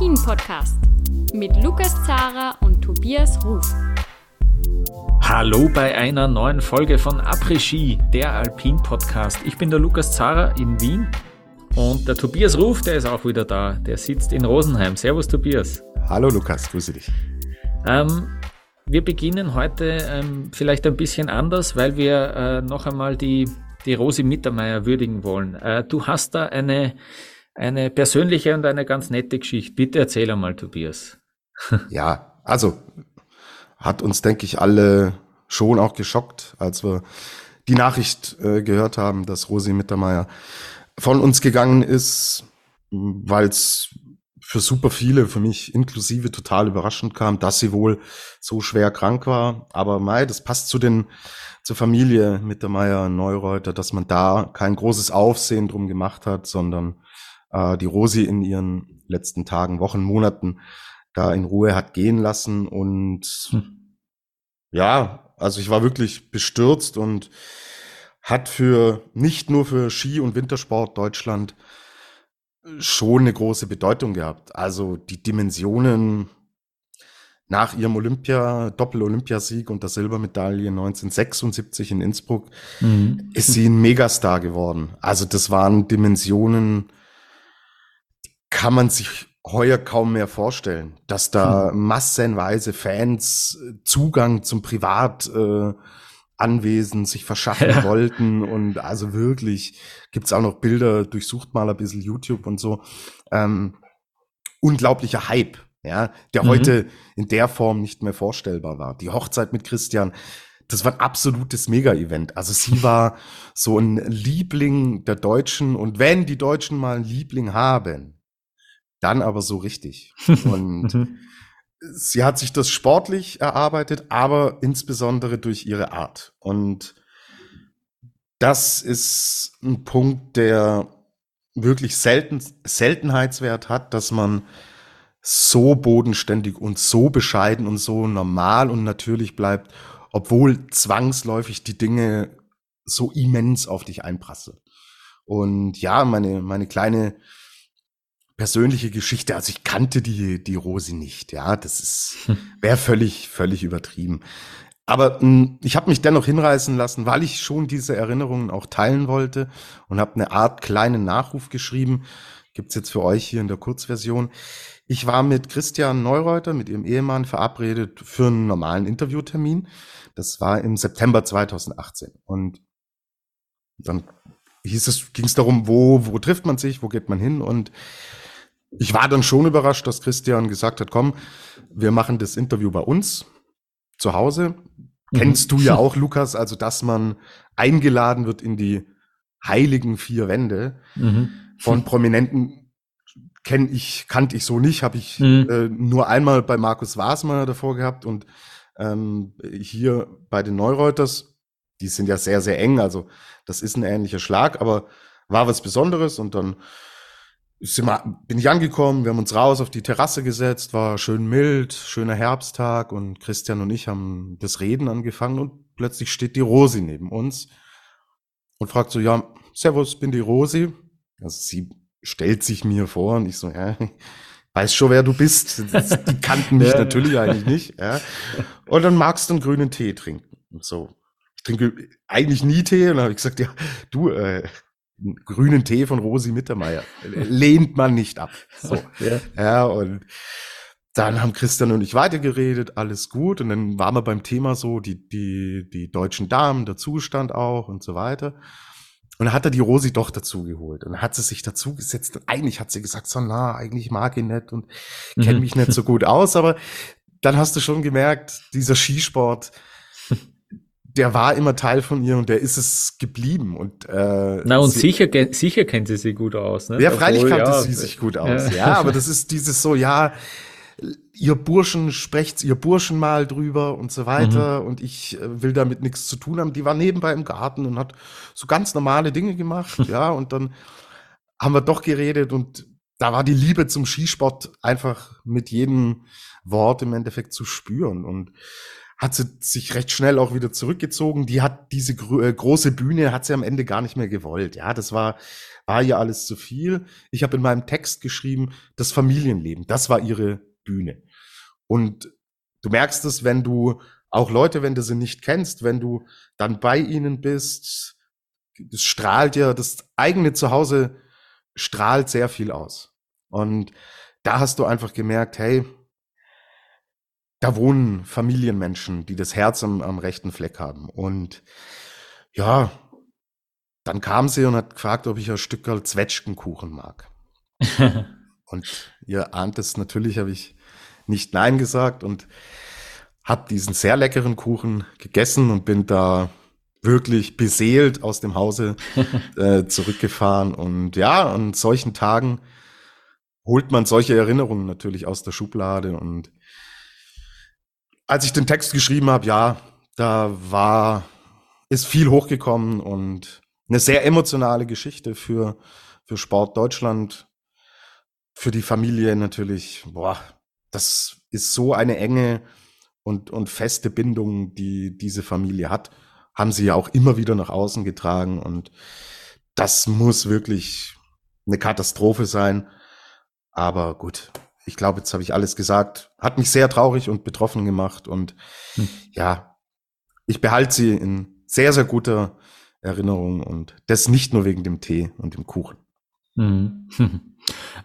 Après-Ski, der Alpin-Podcast mit Lukas Zara und Tobias Ruf. Hallo bei einer neuen Folge von Après-Ski, der Alpin-Podcast. Ich bin der Lukas Zara in Wien und der Tobias Ruf, der ist auch wieder da. Der sitzt in Rosenheim. Servus, Tobias. Hallo, Lukas, grüße dich. Ähm, wir beginnen heute ähm, vielleicht ein bisschen anders, weil wir äh, noch einmal die, die Rosi Mittermeier würdigen wollen. Äh, du hast da eine, eine persönliche und eine ganz nette Geschichte. Bitte erzähl einmal, Tobias. ja, also hat uns, denke ich, alle schon auch geschockt, als wir die Nachricht äh, gehört haben, dass Rosi Mittermeier von uns gegangen ist, weil es für super viele, für mich inklusive, total überraschend kam, dass sie wohl so schwer krank war. Aber Mai, das passt zu den, zur Familie Mittermeier Neureuter, dass man da kein großes Aufsehen drum gemacht hat, sondern äh, die Rosi in ihren letzten Tagen, Wochen, Monaten da in Ruhe hat gehen lassen und hm. ja, also ich war wirklich bestürzt und hat für nicht nur für Ski- und Wintersport Deutschland schon eine große Bedeutung gehabt. Also die Dimensionen nach ihrem Olympia, Doppel-Olympiasieg und der Silbermedaille 1976 in Innsbruck mhm. ist sie ein Megastar geworden. Also das waren Dimensionen, kann man sich heuer kaum mehr vorstellen, dass da mhm. massenweise Fans Zugang zum Privat äh, sich verschaffen ja. wollten und also wirklich gibt's auch noch Bilder, durchsucht mal ein bisschen YouTube und so. Ähm, unglaublicher Hype, ja, der mhm. heute in der Form nicht mehr vorstellbar war. Die Hochzeit mit Christian, das war ein absolutes Mega-Event. Also sie war so ein Liebling der Deutschen und wenn die Deutschen mal einen Liebling haben, dann aber so richtig. Und mhm sie hat sich das sportlich erarbeitet, aber insbesondere durch ihre Art. Und das ist ein Punkt, der wirklich selten, Seltenheitswert hat, dass man so bodenständig und so bescheiden und so normal und natürlich bleibt, obwohl zwangsläufig die Dinge so immens auf dich einprassen. Und ja, meine, meine kleine persönliche Geschichte. Also ich kannte die, die Rosi nicht. Ja, das ist, wäre völlig, völlig übertrieben. Aber mh, hm, ich habe mich dennoch hinreißen lassen, weil ich schon diese Erinnerungen auch teilen wollte und habe eine Art kleinen Nachruf geschrieben. Gibt's jetzt für euch hier in der Kurzversion. Ich war mit Christian Neureuter, mit ihrem Ehemann, verabredet für einen normalen Interviewtermin. Das war im September 2018. Und dann hieß es, ging es darum, wo, wo trifft man sich, wo geht man hin? Und ich war dann schon überrascht, dass Christian gesagt hat, komm, wir machen das Interview bei uns zu Hause. Mhm. Kennst du ja auch, Lukas, also dass man eingeladen wird in die heiligen vier Wände mhm. von Prominenten kenne ich, kannte ich so nicht, habe ich mhm. äh, nur einmal bei Markus Wasmer davor gehabt und ähm, hier bei den Neureuters, die sind ja sehr, sehr eng, also das ist ein ähnlicher Schlag, aber war was Besonderes und dann wir, bin ich angekommen, wir haben uns raus auf die Terrasse gesetzt, war schön mild, schöner Herbsttag und Christian und ich haben das Reden angefangen und plötzlich steht die Rosi neben uns und fragt so, ja, Servus, bin die Rosi. Also sie stellt sich mir vor und ich so, ja, weiß schon, wer du bist. Die kannten mich natürlich eigentlich nicht. Ja. Und dann magst du einen grünen Tee trinken. Und so, ich trinke eigentlich nie Tee und dann habe ich gesagt, ja, du, äh, grünen Tee von Rosi Mittermeier. Lehnt man nicht ab. So. Ja. ja, und dann haben Christian und ich weitergeredet, alles gut. Und dann waren wir beim Thema so, die, die, die deutschen Damen, der Zustand auch und so weiter. Und dann hat er die Rosi doch dazu geholt. Und dann hat sie sich dazu gesetzt. Und eigentlich hat sie gesagt, so, na, eigentlich mag ich nicht und kenne mhm. mich nicht so gut aus. Aber dann hast du schon gemerkt, dieser Skisport, der war immer Teil von ihr und der ist es geblieben. Und, äh, Na, und sie, sicher, sicher kennt sie sich gut aus. Ne? Ja, freilich Obwohl, kannte ja, sie sich gut aus. Ja. ja, aber das ist dieses so, ja, ihr Burschen sprecht ihr Burschen mal drüber und so weiter mhm. und ich äh, will damit nichts zu tun haben. Die war nebenbei im Garten und hat so ganz normale Dinge gemacht, ja, und dann haben wir doch geredet und da war die Liebe zum Skisport einfach mit jedem Wort im Endeffekt zu spüren und hat sie sich recht schnell auch wieder zurückgezogen. Die hat diese äh, große Bühne, hat sie am Ende gar nicht mehr gewollt. Ja, das war, war ihr alles zu viel. Ich habe in meinem Text geschrieben, das Familienleben, das war ihre Bühne. Und du merkst es, wenn du auch Leute, wenn du sie nicht kennst, wenn du dann bei ihnen bist, das strahlt ja, das eigene Zuhause strahlt sehr viel aus. Und da hast du einfach gemerkt, hey, da wohnen Familienmenschen, die das Herz am, am rechten Fleck haben. Und ja, dann kam sie und hat gefragt, ob ich ein Stück Zwetschgenkuchen mag. und ihr ahnt es, natürlich habe ich nicht Nein gesagt und habe diesen sehr leckeren Kuchen gegessen und bin da wirklich beseelt aus dem Hause äh, zurückgefahren. Und ja, an solchen Tagen holt man solche Erinnerungen natürlich aus der Schublade und als ich den Text geschrieben habe, ja, da war, ist viel hochgekommen und eine sehr emotionale Geschichte für, für Sport Deutschland, für die Familie natürlich. Boah, das ist so eine enge und, und feste Bindung, die diese Familie hat. Haben sie ja auch immer wieder nach außen getragen und das muss wirklich eine Katastrophe sein. Aber gut, ich glaube, jetzt habe ich alles gesagt. Hat mich sehr traurig und betroffen gemacht. Und hm. ja, ich behalte sie in sehr, sehr guter Erinnerung und das nicht nur wegen dem Tee und dem Kuchen. Mhm.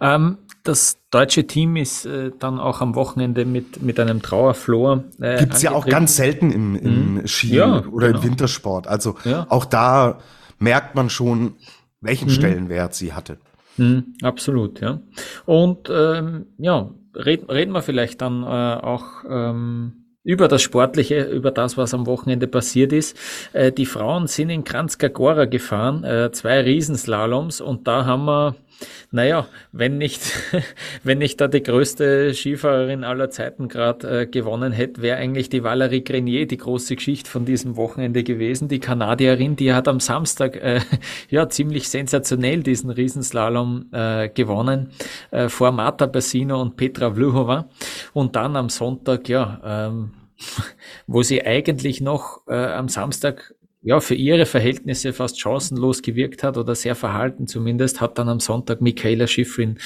ähm, das deutsche Team ist äh, dann auch am Wochenende mit, mit einem Trauerflor. Äh, Gibt es ja auch ganz selten im, im mhm. Ski ja, oder genau. im Wintersport. Also ja. auch da merkt man schon, welchen mhm. Stellenwert sie hatte. Mhm, absolut, ja. Und ähm, ja, reden, reden wir vielleicht dann äh, auch ähm, über das Sportliche, über das, was am Wochenende passiert ist. Äh, die Frauen sind in Kranzkagora gefahren, äh, zwei Riesenslaloms und da haben wir naja, wenn nicht, wenn nicht da die größte Skifahrerin aller Zeiten gerade äh, gewonnen hätte, wäre eigentlich die Valerie Grenier die große Geschichte von diesem Wochenende gewesen. Die Kanadierin, die hat am Samstag äh, ja ziemlich sensationell diesen Riesenslalom äh, gewonnen äh, vor Marta Bassino und Petra Vluhova. Und dann am Sonntag, ja, ähm, wo sie eigentlich noch äh, am Samstag ja, für ihre Verhältnisse fast chancenlos gewirkt hat oder sehr verhalten zumindest, hat dann am Sonntag Michaela Schifrin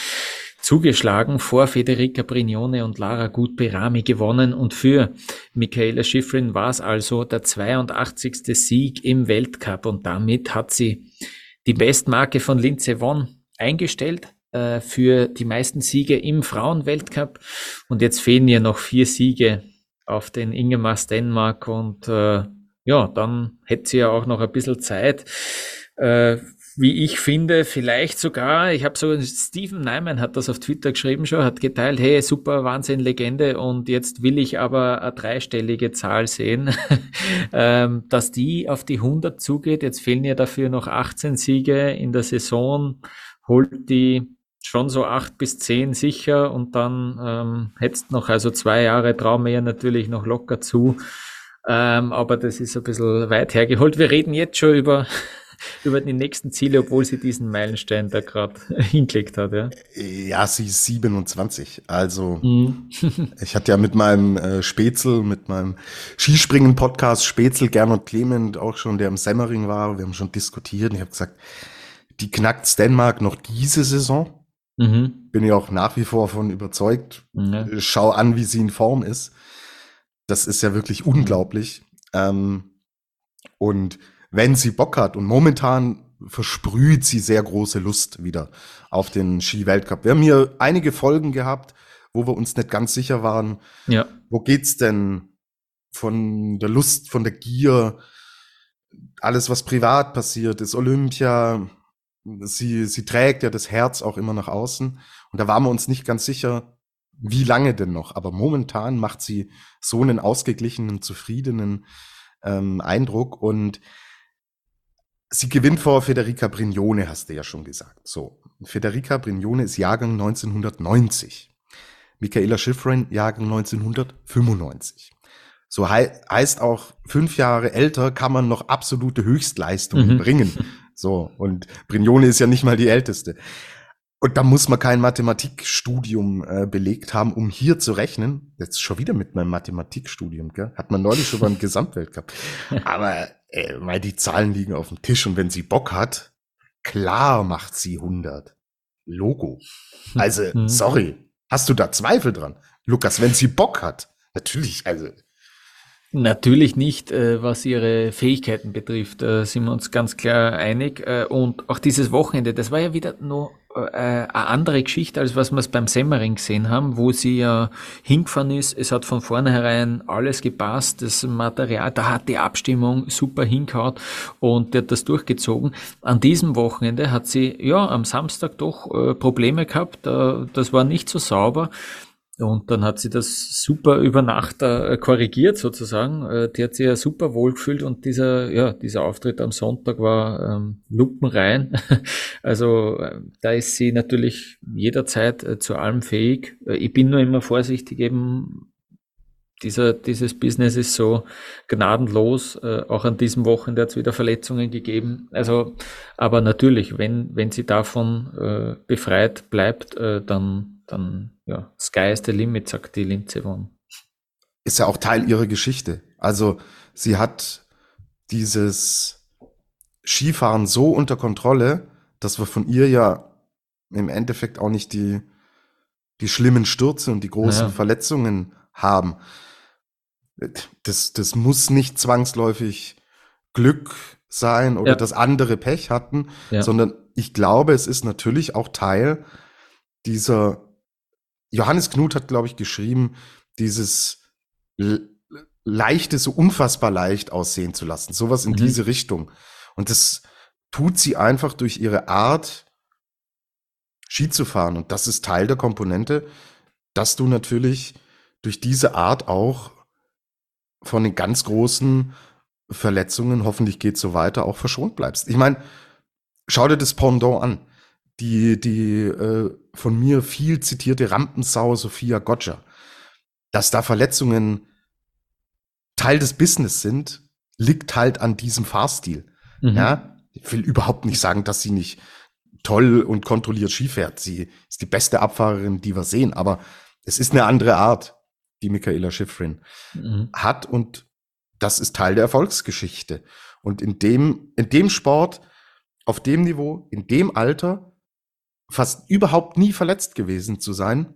zugeschlagen, vor Federica Brignone und Lara Gutberami gewonnen und für Michaela Schifrin war es also der 82. Sieg im Weltcup und damit hat sie die Bestmarke von Linze Vonn eingestellt äh, für die meisten Siege im Frauenweltcup und jetzt fehlen ihr noch vier Siege auf den Ingemar Stenmark und äh, ja, dann hätte sie ja auch noch ein bisschen Zeit. Äh, wie ich finde, vielleicht sogar, ich habe so, Stephen Nyman hat das auf Twitter geschrieben schon, hat geteilt, hey, super, Wahnsinn, Legende und jetzt will ich aber eine dreistellige Zahl sehen, ähm, dass die auf die 100 zugeht. Jetzt fehlen ja dafür noch 18 Siege in der Saison, holt die schon so acht bis zehn sicher und dann ähm, hättest noch, also zwei Jahre ja natürlich noch locker zu. Ähm, aber das ist ein bisschen weit hergeholt. Wir reden jetzt schon über, über die nächsten Ziele, obwohl sie diesen Meilenstein da gerade hingelegt hat. Ja. ja, sie ist 27. Also mhm. ich hatte ja mit meinem äh, Spätzl, mit meinem Skispringen-Podcast Spätzl, Gernot Clement auch schon, der im Semmering war. Wir haben schon diskutiert. Ich habe gesagt, die knackt Dänemark noch diese Saison. Mhm. Bin ich auch nach wie vor von überzeugt. Mhm. Schau an, wie sie in Form ist. Das ist ja wirklich unglaublich. Ähm, und wenn sie Bock hat und momentan versprüht sie sehr große Lust wieder auf den Ski-Weltcup. Wir haben hier einige Folgen gehabt, wo wir uns nicht ganz sicher waren. Ja. Wo geht's denn von der Lust, von der Gier, alles, was privat passiert ist, Olympia, sie, sie trägt ja das Herz auch immer nach außen. Und da waren wir uns nicht ganz sicher, wie lange denn noch? Aber momentan macht sie so einen ausgeglichenen, zufriedenen ähm, Eindruck und sie gewinnt vor Federica Brignone, hast du ja schon gesagt. So, Federica Brignone ist Jahrgang 1990. Michaela Schifrin Jahrgang 1995. So hei heißt auch, fünf Jahre älter kann man noch absolute Höchstleistungen mhm. bringen. So, und Brignone ist ja nicht mal die älteste. Und da muss man kein Mathematikstudium äh, belegt haben, um hier zu rechnen. Jetzt schon wieder mit meinem Mathematikstudium, gell? Hat man neulich schon beim Gesamtweltcup. Aber äh, weil die Zahlen liegen auf dem Tisch und wenn sie Bock hat, klar macht sie 100. Logo. Also, mhm. sorry. Hast du da Zweifel dran? Lukas, wenn sie Bock hat. Natürlich, also Natürlich nicht, äh, was ihre Fähigkeiten betrifft, da sind wir uns ganz klar einig. Äh, und auch dieses Wochenende, das war ja wieder nur äh, eine andere Geschichte, als was wir es beim Semmering gesehen haben, wo sie ja hingefahren ist. Es hat von vornherein alles gepasst, das Material, da hat die Abstimmung super hingehaut und der hat das durchgezogen. An diesem Wochenende hat sie ja am Samstag doch Probleme gehabt, das war nicht so sauber. Und dann hat sie das super über Nacht äh, korrigiert sozusagen. Äh, die hat sich ja super wohl gefühlt und dieser, ja, dieser Auftritt am Sonntag war ähm, lupenrein. also äh, da ist sie natürlich jederzeit äh, zu allem fähig. Äh, ich bin nur immer vorsichtig eben, dieser, dieses Business ist so gnadenlos. Äh, auch an diesem Wochenende hat es wieder Verletzungen gegeben. Also, aber natürlich, wenn, wenn sie davon befreit bleibt, dann dann, ja, Sky is the limit, sagt die Linze Won. Ist ja auch Teil ihrer Geschichte. Also, sie hat dieses Skifahren so unter Kontrolle, dass wir von ihr ja im Endeffekt auch nicht die, die schlimmen Stürze und die großen ja. Verletzungen haben. Das, das muss nicht zwangsläufig Glück sein oder ja. dass andere Pech hatten, ja. sondern ich glaube, es ist natürlich auch Teil dieser Johannes Knut hat, glaube ich, geschrieben, dieses leichte, so unfassbar leicht aussehen zu lassen. Sowas in mhm. diese Richtung. Und das tut sie einfach durch ihre Art, Ski zu fahren. Und das ist Teil der Komponente, dass du natürlich durch diese Art auch von den ganz großen Verletzungen, hoffentlich geht es so weiter, auch verschont bleibst. Ich meine, schau dir das Pendant an die, die äh, von mir viel zitierte Rampensau Sophia Gotcha, dass da Verletzungen Teil des Business sind, liegt halt an diesem Fahrstil. Mhm. Ja, ich will überhaupt nicht sagen, dass sie nicht toll und kontrolliert Ski fährt. Sie ist die beste Abfahrerin, die wir sehen, aber es ist eine andere Art, die Michaela Schifrin mhm. hat und das ist Teil der Erfolgsgeschichte. Und in dem, in dem Sport, auf dem Niveau, in dem Alter, fast überhaupt nie verletzt gewesen zu sein,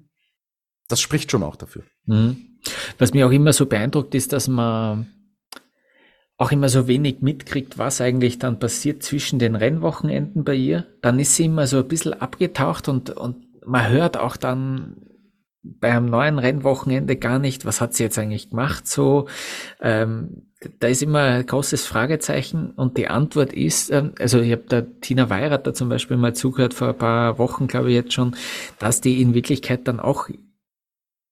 das spricht schon auch dafür. Mhm. Was mir auch immer so beeindruckt ist, dass man auch immer so wenig mitkriegt, was eigentlich dann passiert zwischen den Rennwochenenden bei ihr. Dann ist sie immer so ein bisschen abgetaucht und, und man hört auch dann bei einem neuen Rennwochenende gar nicht, was hat sie jetzt eigentlich gemacht so. Ähm, da ist immer ein großes Fragezeichen und die Antwort ist, ähm, also ich habe da Tina Weirath da zum Beispiel mal zugehört vor ein paar Wochen, glaube ich jetzt schon, dass die in Wirklichkeit dann auch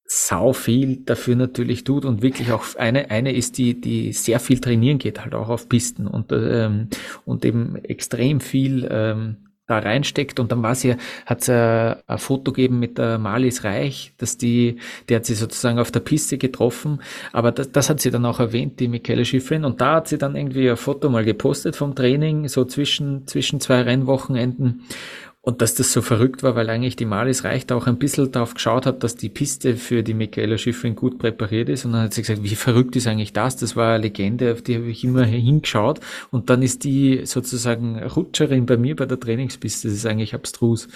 sau viel dafür natürlich tut und wirklich auch eine eine ist die die sehr viel trainieren geht halt auch auf Pisten und ähm, und eben extrem viel ähm, da reinsteckt. Und dann war sie, hat sie ein Foto gegeben mit der Malis Reich, dass die, die hat sie sozusagen auf der Piste getroffen, aber das, das hat sie dann auch erwähnt, die Michaela Schiffrin und da hat sie dann irgendwie ein Foto mal gepostet vom Training, so zwischen, zwischen zwei Rennwochenenden und dass das so verrückt war, weil eigentlich die Malis Reicht auch ein bisschen darauf geschaut hat, dass die Piste für die Michaela Schiffrin gut präpariert ist. Und dann hat sie gesagt, wie verrückt ist eigentlich das? Das war eine Legende, auf die habe ich immer hingeschaut. Und dann ist die sozusagen Rutscherin bei mir bei der Trainingspiste. Das ist eigentlich abstrus.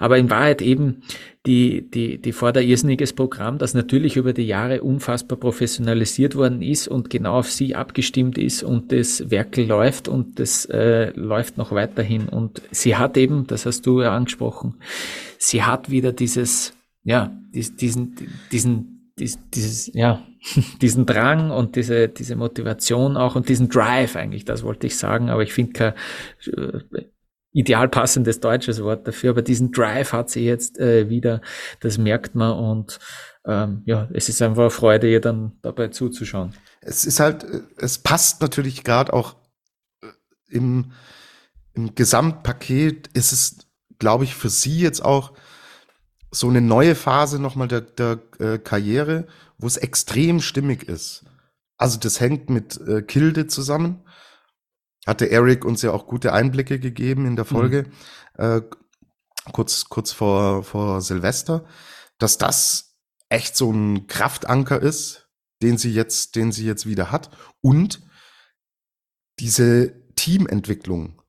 Aber in Wahrheit eben die, die, die fordert irrsinniges Programm, das natürlich über die Jahre unfassbar professionalisiert worden ist und genau auf sie abgestimmt ist und das Werkel läuft und das äh, läuft noch weiterhin. Und sie hat eben, das hast du ja angesprochen, sie hat wieder dieses, ja, diesen, diesen, diesen, dieses, ja, diesen Drang und diese, diese Motivation auch und diesen Drive eigentlich, das wollte ich sagen, aber ich finde kein äh, ideal passendes deutsches Wort dafür, aber diesen Drive hat sie jetzt äh, wieder, das merkt man und ähm, ja, es ist einfach eine Freude, ihr dann dabei zuzuschauen. Es ist halt, äh, es passt natürlich gerade auch äh, im, im Gesamtpaket ist es, glaube ich, für sie jetzt auch so eine neue Phase nochmal der, der äh, Karriere, wo es extrem stimmig ist. Also das hängt mit äh, Kilde zusammen, hatte Eric uns ja auch gute Einblicke gegeben in der Folge. Mhm. Äh, kurz, kurz vor, vor Silvester, dass das echt so ein Kraftanker ist, den sie jetzt, den sie jetzt wieder hat. Und diese Teamentwicklung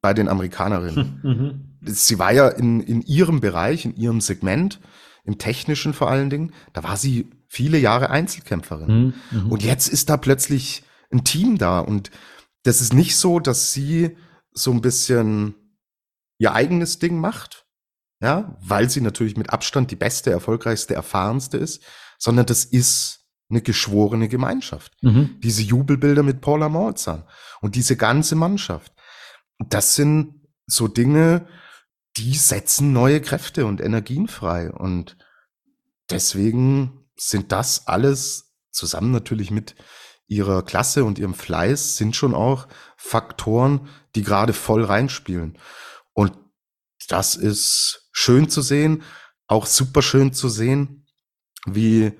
bei den Amerikanerinnen. Mhm. Sie war ja in, in ihrem Bereich, in ihrem Segment, im technischen vor allen Dingen, da war sie viele Jahre Einzelkämpferin. Mhm. mhm. Und jetzt ist da plötzlich ein Team da. Und das ist nicht so, dass sie so ein bisschen ihr eigenes Ding macht, ja, weil sie natürlich mit Abstand die beste, erfolgreichste, erfahrenste ist, sondern das ist eine geschworene Gemeinschaft. Mhm. Diese Jubelbilder mit Paula Molzahn und diese ganze Mannschaft. Das sind so Dinge, die setzen neue Kräfte und Energien frei. Und deswegen sind das alles zusammen natürlich mit ihrer Klasse und ihrem Fleiß sind schon auch Faktoren, die gerade voll reinspielen. Und das ist schön zu sehen, auch super schön zu sehen, wie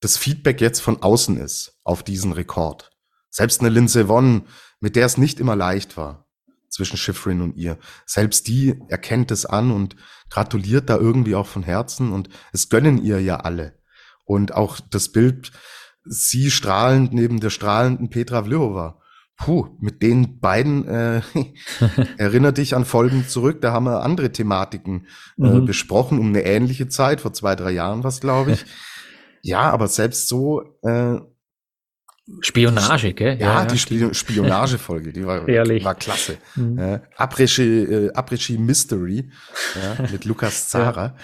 das Feedback jetzt von außen ist auf diesen Rekord. Selbst eine Lindsay Vonn, mit der es nicht immer leicht war zwischen Schifrin und ihr, selbst die erkennt es an und gratuliert da irgendwie auch von Herzen und es gönnen ihr ja alle. Und auch das Bild, sie strahlend neben der strahlenden Petra Vlhova. Puh, mit den beiden äh, erinnert dich an Folgen zurück. Da haben wir andere Thematiken äh, mhm. besprochen um eine ähnliche Zeit vor zwei drei Jahren was glaube ich. Ja, aber selbst so äh, Spionage, gell? Ja, ja, die Sp Spionagefolge, die war, war klasse. Mhm. Äh, Après-Ski Mystery ja, mit Lukas Zara.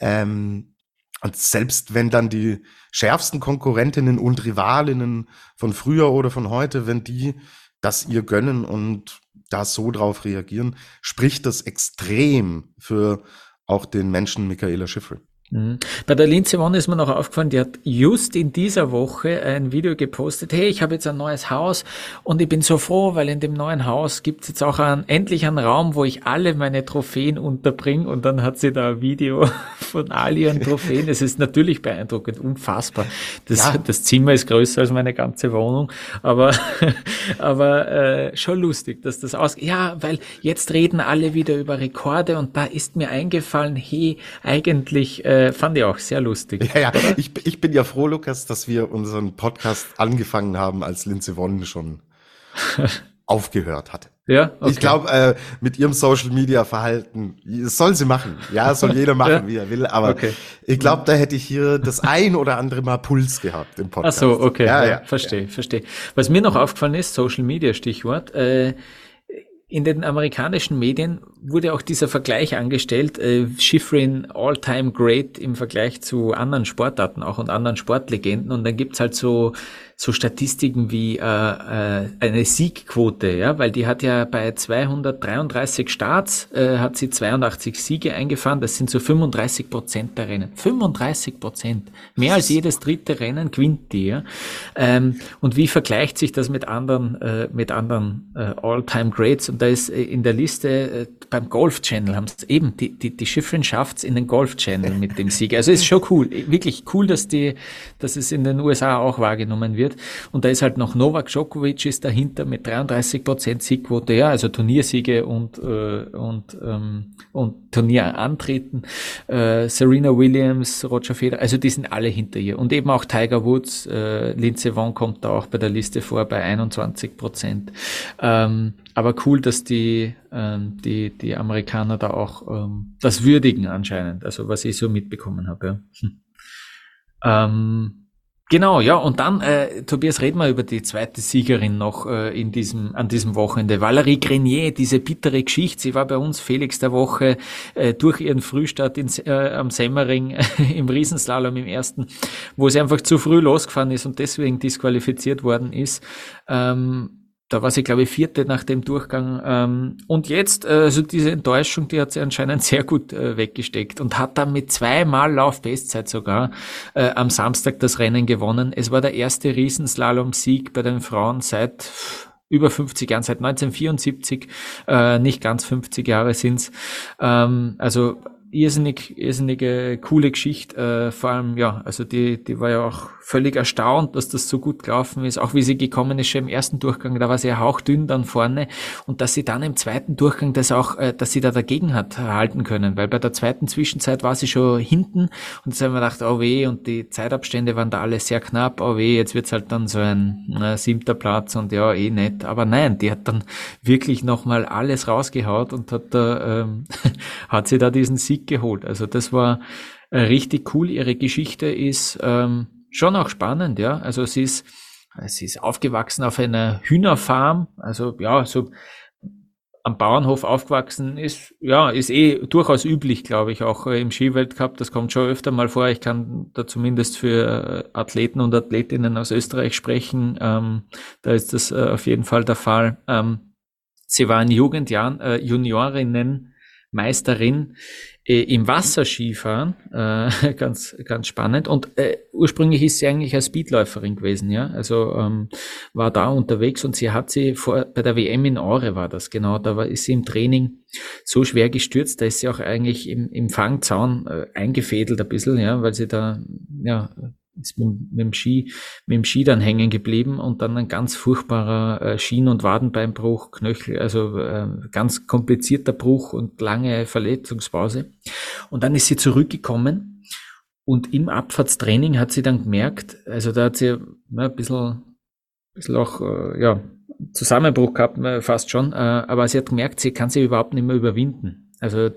Ja. Ähm, und selbst wenn dann die schärfsten Konkurrentinnen und Rivalinnen von früher oder von heute, wenn die das ihr gönnen und da so drauf reagieren, spricht das extrem für auch den Menschen Michaela Schiffel. Mhm. Bei der Lindsay Vonn ist mir noch aufgefallen, die hat just in dieser Woche ein Video gepostet, hey, ich habe jetzt ein neues Haus und ich bin so froh, weil in dem neuen Haus gibt es jetzt auch ein, endlich einen Raum, wo ich alle meine Trophäen unterbringe und dann hat sie da ein Video von all ihren Trophäen. Es ist natürlich beeindruckend, unfassbar. Das, ja. das Zimmer ist größer als meine ganze Wohnung, aber, aber äh, schon lustig, dass das aus... Ja, weil jetzt reden alle wieder über Rekorde und da ist mir eingefallen, hey, eigentlich... Äh, äh, fand ich auch sehr lustig. Ja, ja. Ich, ich bin ja froh, Lukas, dass wir unseren Podcast angefangen haben, als Lindsay Vonn schon aufgehört hat. Ja, okay. Ich glaube, äh, mit ihrem Social Media Verhalten, soll sie machen. Ja, soll jeder machen, ja. wie er will. Aber okay. ich glaube, da hätte ich hier das ein oder andere Mal Puls gehabt im Podcast. Ach so, okay. Ja, ja, verstehe, ja. verstehe. Was mir noch aufgefallen ist, Social Media Stichwort, äh, in den amerikanischen Medien wurde auch dieser Vergleich angestellt, äh, Schifrin All-Time Great im Vergleich zu anderen Sportarten auch und anderen Sportlegenden. Und dann gibt's halt so so Statistiken wie äh, äh, eine Siegquote, ja, weil die hat ja bei 233 Starts äh, hat sie 82 Siege eingefahren. Das sind so 35 Prozent der Rennen. 35 Prozent, mehr als jedes dritte Rennen gewinnt die. Ja? Ähm, und wie vergleicht sich das mit anderen äh, mit anderen äh, All-Time Greats? Und da ist äh, in der Liste äh, beim Golf Channel haben es eben die die die Schiffrin schafft's in den Golf Channel mit dem Sieg. Also ist schon cool, wirklich cool, dass die dass es in den USA auch wahrgenommen wird wird. Und da ist halt noch Novak Djokovic ist dahinter mit 33 Prozent Siegquote, ja, also Turniersiege und, äh, und, ähm, und Turnier antreten. Äh, Serena Williams, Roger Federer, also die sind alle hinter ihr. Und eben auch Tiger Woods, äh, Lindsey Vonn kommt da auch bei der Liste vor bei 21 Prozent. Ähm, aber cool, dass die, ähm, die, die Amerikaner da auch ähm, das würdigen anscheinend, also was ich so mitbekommen habe. Ja. Hm. Ähm, Genau, ja, und dann, äh, Tobias, reden wir über die zweite Siegerin noch äh, in diesem, an diesem Wochenende. Valerie Grenier, diese bittere Geschichte, sie war bei uns Felix der Woche äh, durch ihren Frühstart ins, äh, am Semmering im Riesenslalom im ersten, wo sie einfach zu früh losgefahren ist und deswegen disqualifiziert worden ist. Ähm, da war sie, glaube ich, vierte nach dem Durchgang. Ähm, und jetzt, äh, also diese Enttäuschung, die hat sie anscheinend sehr gut äh, weggesteckt und hat dann mit zweimal Laufbestzeit sogar äh, am Samstag das Rennen gewonnen. Es war der erste Riesenslalom-Sieg bei den Frauen seit über 50 Jahren, seit 1974, äh, nicht ganz 50 Jahre sind's. Ähm, also irrsinnig, irrsinnige, coole Geschichte. Äh, vor allem, ja, also die, die war ja auch völlig erstaunt, dass das so gut gelaufen ist. Auch wie sie gekommen ist, schon im ersten Durchgang, da war sie ja hauchdünn dann vorne. Und dass sie dann im zweiten Durchgang das auch, äh, dass sie da dagegen hat halten können. Weil bei der zweiten Zwischenzeit war sie schon hinten. Und jetzt haben wir gedacht, oh weh, und die Zeitabstände waren da alle sehr knapp. Oh weh, jetzt wird's halt dann so ein äh, siebter Platz und ja, eh nett. Aber nein, die hat dann wirklich nochmal alles rausgehaut und hat da, ähm, hat sie da diesen Sieg geholt. Also das war äh, richtig cool. Ihre Geschichte ist ähm, schon auch spannend, ja. Also sie ist, sie ist aufgewachsen auf einer Hühnerfarm, also ja, so am Bauernhof aufgewachsen ist, ja, ist eh durchaus üblich, glaube ich, auch im Skiweltcup. Das kommt schon öfter mal vor. Ich kann da zumindest für Athleten und Athletinnen aus Österreich sprechen. Ähm, da ist das äh, auf jeden Fall der Fall. Ähm, sie war in Jugendjahren äh, Juniorinnen Meisterin äh, im Wasserskifahren, äh, ganz, ganz spannend. Und äh, ursprünglich ist sie eigentlich als Speedläuferin gewesen, ja. Also ähm, war da unterwegs und sie hat sie vor, bei der WM in Aure war das, genau, da war, ist sie im Training so schwer gestürzt, da ist sie auch eigentlich im, im Fangzaun äh, eingefädelt ein bisschen, ja, weil sie da ja ist mit, mit, dem Ski, mit dem Ski dann hängen geblieben und dann ein ganz furchtbarer äh, Schien- und Wadenbeinbruch, Knöchel, also äh, ganz komplizierter Bruch und lange Verletzungspause. Und dann ist sie zurückgekommen und im Abfahrtstraining hat sie dann gemerkt, also da hat sie ja, ein bisschen, bisschen auch, äh, ja, Zusammenbruch gehabt, äh, fast schon, äh, aber sie hat gemerkt, sie kann sie überhaupt nicht mehr überwinden. Also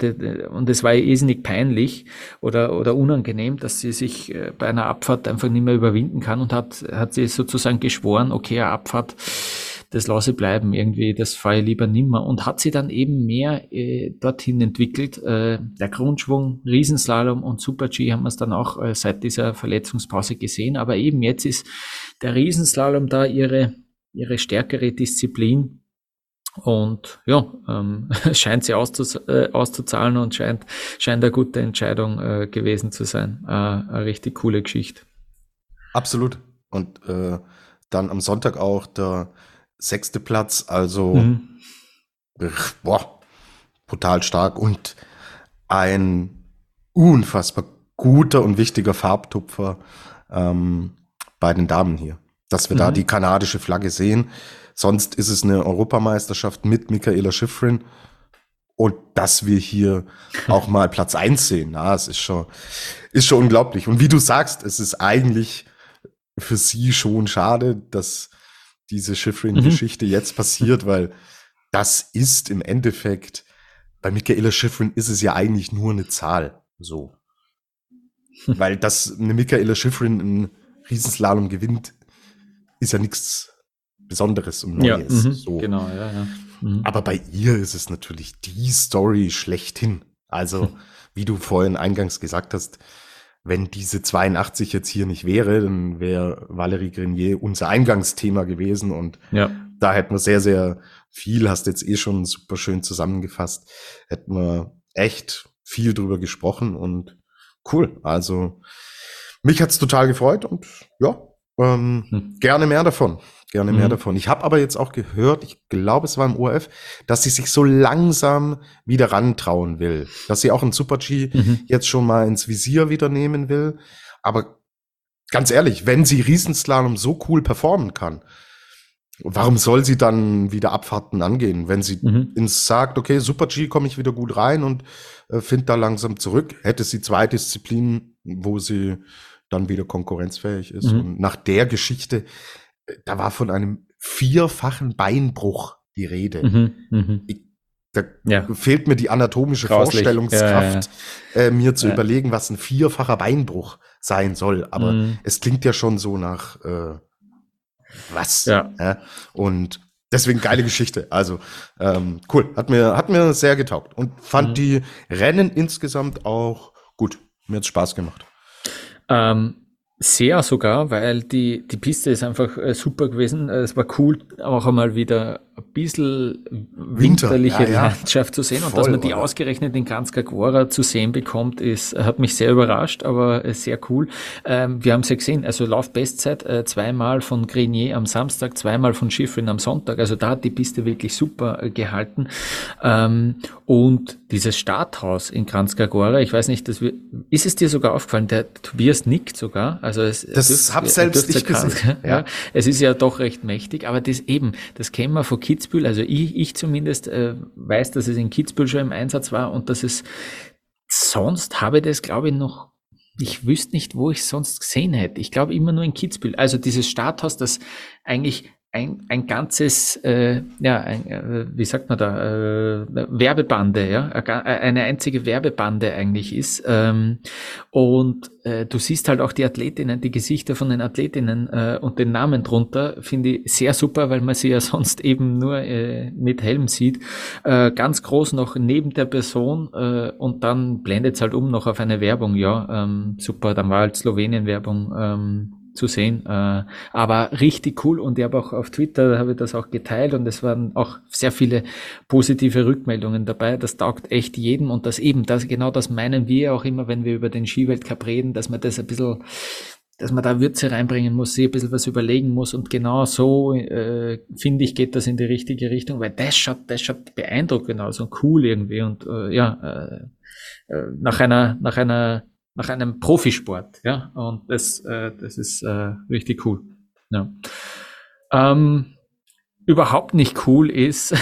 und es war irrsinnig peinlich oder oder unangenehm, dass sie sich äh, bei einer Abfahrt einfach nicht mehr überwinden kann und hat hat sie sozusagen geschworen, okay, eine Abfahrt, das lasse bleiben irgendwie, das fahre ich lieber nimmer und hat sie dann eben mehr äh, dorthin entwickelt. Äh, der Grundschwung, Riesenslalom und Super G haben wir es dann auch äh, seit dieser Verletzungspause gesehen, aber eben jetzt ist der Riesenslalom da ihre ihre stärkere Disziplin und ja, ähm, scheint sie auszus äh, auszuzahlen und scheint, scheint eine gute Entscheidung äh, gewesen zu sein. Äh, eine richtig coole Geschichte. Absolut. Und äh, dann am Sonntag auch der sechste Platz, also mhm. boah, brutal stark und ein unfassbar guter und wichtiger Farbtupfer ähm, bei den Damen hier. Dass wir mhm. da die kanadische Flagge sehen. Sonst ist es eine Europameisterschaft mit Michaela Schifrin. Und dass wir hier auch mal Platz eins sehen, na, es ist schon, ist schon unglaublich. Und wie du sagst, es ist eigentlich für sie schon schade, dass diese Schifrin-Geschichte mhm. jetzt passiert, weil das ist im Endeffekt, bei Michaela Schifrin ist es ja eigentlich nur eine Zahl, so. weil dass eine Michaela Schifrin einen Riesenslalom gewinnt, ist ja nichts Besonderes und Neues. Ja, mh, so. Genau, ja, ja. Mhm. Aber bei ihr ist es natürlich die Story schlechthin. Also, wie du vorhin eingangs gesagt hast, wenn diese 82 jetzt hier nicht wäre, dann wäre Valérie Grenier unser Eingangsthema gewesen und ja. da hätten wir sehr, sehr viel, hast jetzt eh schon super schön zusammengefasst, hätten wir echt viel drüber gesprochen und cool. Also mich hat's total gefreut und ja, ähm, hm. gerne mehr davon gerne mehr mhm. davon. Ich habe aber jetzt auch gehört, ich glaube, es war im ORF, dass sie sich so langsam wieder rantrauen will. Dass sie auch ein Super-G mhm. jetzt schon mal ins Visier wieder nehmen will. Aber ganz ehrlich, wenn sie Riesenslalom so cool performen kann, warum soll sie dann wieder Abfahrten angehen? Wenn sie mhm. ins sagt, okay, Super-G komme ich wieder gut rein und äh, finde da langsam zurück, hätte sie zwei Disziplinen, wo sie dann wieder konkurrenzfähig ist. Mhm. Und nach der Geschichte da war von einem vierfachen Beinbruch die Rede. Mhm, mh. ich, da ja. fehlt mir die anatomische Grauslich. Vorstellungskraft, ja, ja, äh, mir zu überlegen, was ein vierfacher Beinbruch sein soll. Aber mhm. es klingt ja schon so nach äh, was. Und deswegen geile Geschichte. Also ähm, cool, hat mir hat mir sehr getaugt und fand mhm. die Rennen insgesamt auch gut. Mir hat Spaß gemacht. Ähm, sehr sogar, weil die, die Piste ist einfach äh, super gewesen. Es war cool, auch einmal wieder ein bisschen winterliche Winter, ja, ja. Landschaft zu sehen Voll, und dass man die oder? ausgerechnet in Kranzkagora zu sehen bekommt, ist, hat mich sehr überrascht, aber sehr cool. Ähm, wir haben es ja gesehen, also Laufbestzeit äh, zweimal von Grenier am Samstag, zweimal von Schifrin am Sonntag, also da hat die Piste wirklich super äh, gehalten. Ähm, und dieses Starthaus in Kranzkagora, ich weiß nicht, das wir, ist es dir sogar aufgefallen, der Tobias nickt sogar, also es, das dürft, hab selbst ich gesehen. Ja. ja. es ist ja doch recht mächtig, aber das eben, das kennen wir von Kitzbühel, also ich, ich zumindest äh, weiß, dass es in Kitzbühel schon im Einsatz war und dass es sonst habe ich das, glaube ich, noch ich wüsste nicht, wo ich sonst gesehen hätte. Ich glaube immer nur in Kitzbühel. Also dieses Starthaus, das eigentlich ein, ein ganzes, äh, ja, ein, äh, wie sagt man da, äh, Werbebande, ja, eine einzige Werbebande eigentlich ist. Ähm, und äh, du siehst halt auch die Athletinnen, die Gesichter von den Athletinnen äh, und den Namen drunter, finde ich sehr super, weil man sie ja sonst eben nur äh, mit Helm sieht. Äh, ganz groß noch neben der Person äh, und dann blendet es halt um noch auf eine Werbung, ja, ähm, super, dann war halt Slowenien-Werbung. Ähm, zu sehen. Äh, aber richtig cool und ich habe auch auf Twitter habe ich das auch geteilt und es waren auch sehr viele positive Rückmeldungen dabei. Das taugt echt jedem und das eben, das genau das meinen wir auch immer, wenn wir über den Skiweltcup reden, dass man das ein bisschen dass man da Würze reinbringen muss, sich ein bisschen was überlegen muss und genau so äh, finde ich geht das in die richtige Richtung, weil das schaut, das schaut beeindruckend aus und cool irgendwie und äh, ja äh, äh nach einer nach einer nach einem Profisport, ja, und das, äh, das ist äh, richtig cool. Ja. Ähm, überhaupt nicht cool ist.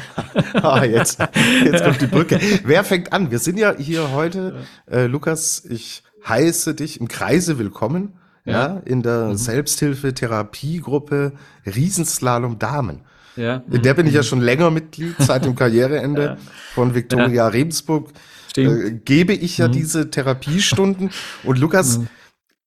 ah, jetzt, jetzt kommt die Brücke. Wer fängt an? Wir sind ja hier heute, äh, Lukas, ich heiße dich im Kreise willkommen, ja, ja in der mhm. Selbsthilfe-Therapiegruppe Riesenslalom Damen. Ja. In der bin ich ja mhm. schon länger Mitglied, seit dem Karriereende ja. von Viktoria ja. Rebensburg äh, gebe ich ja mhm. diese Therapiestunden. Und Lukas, mhm.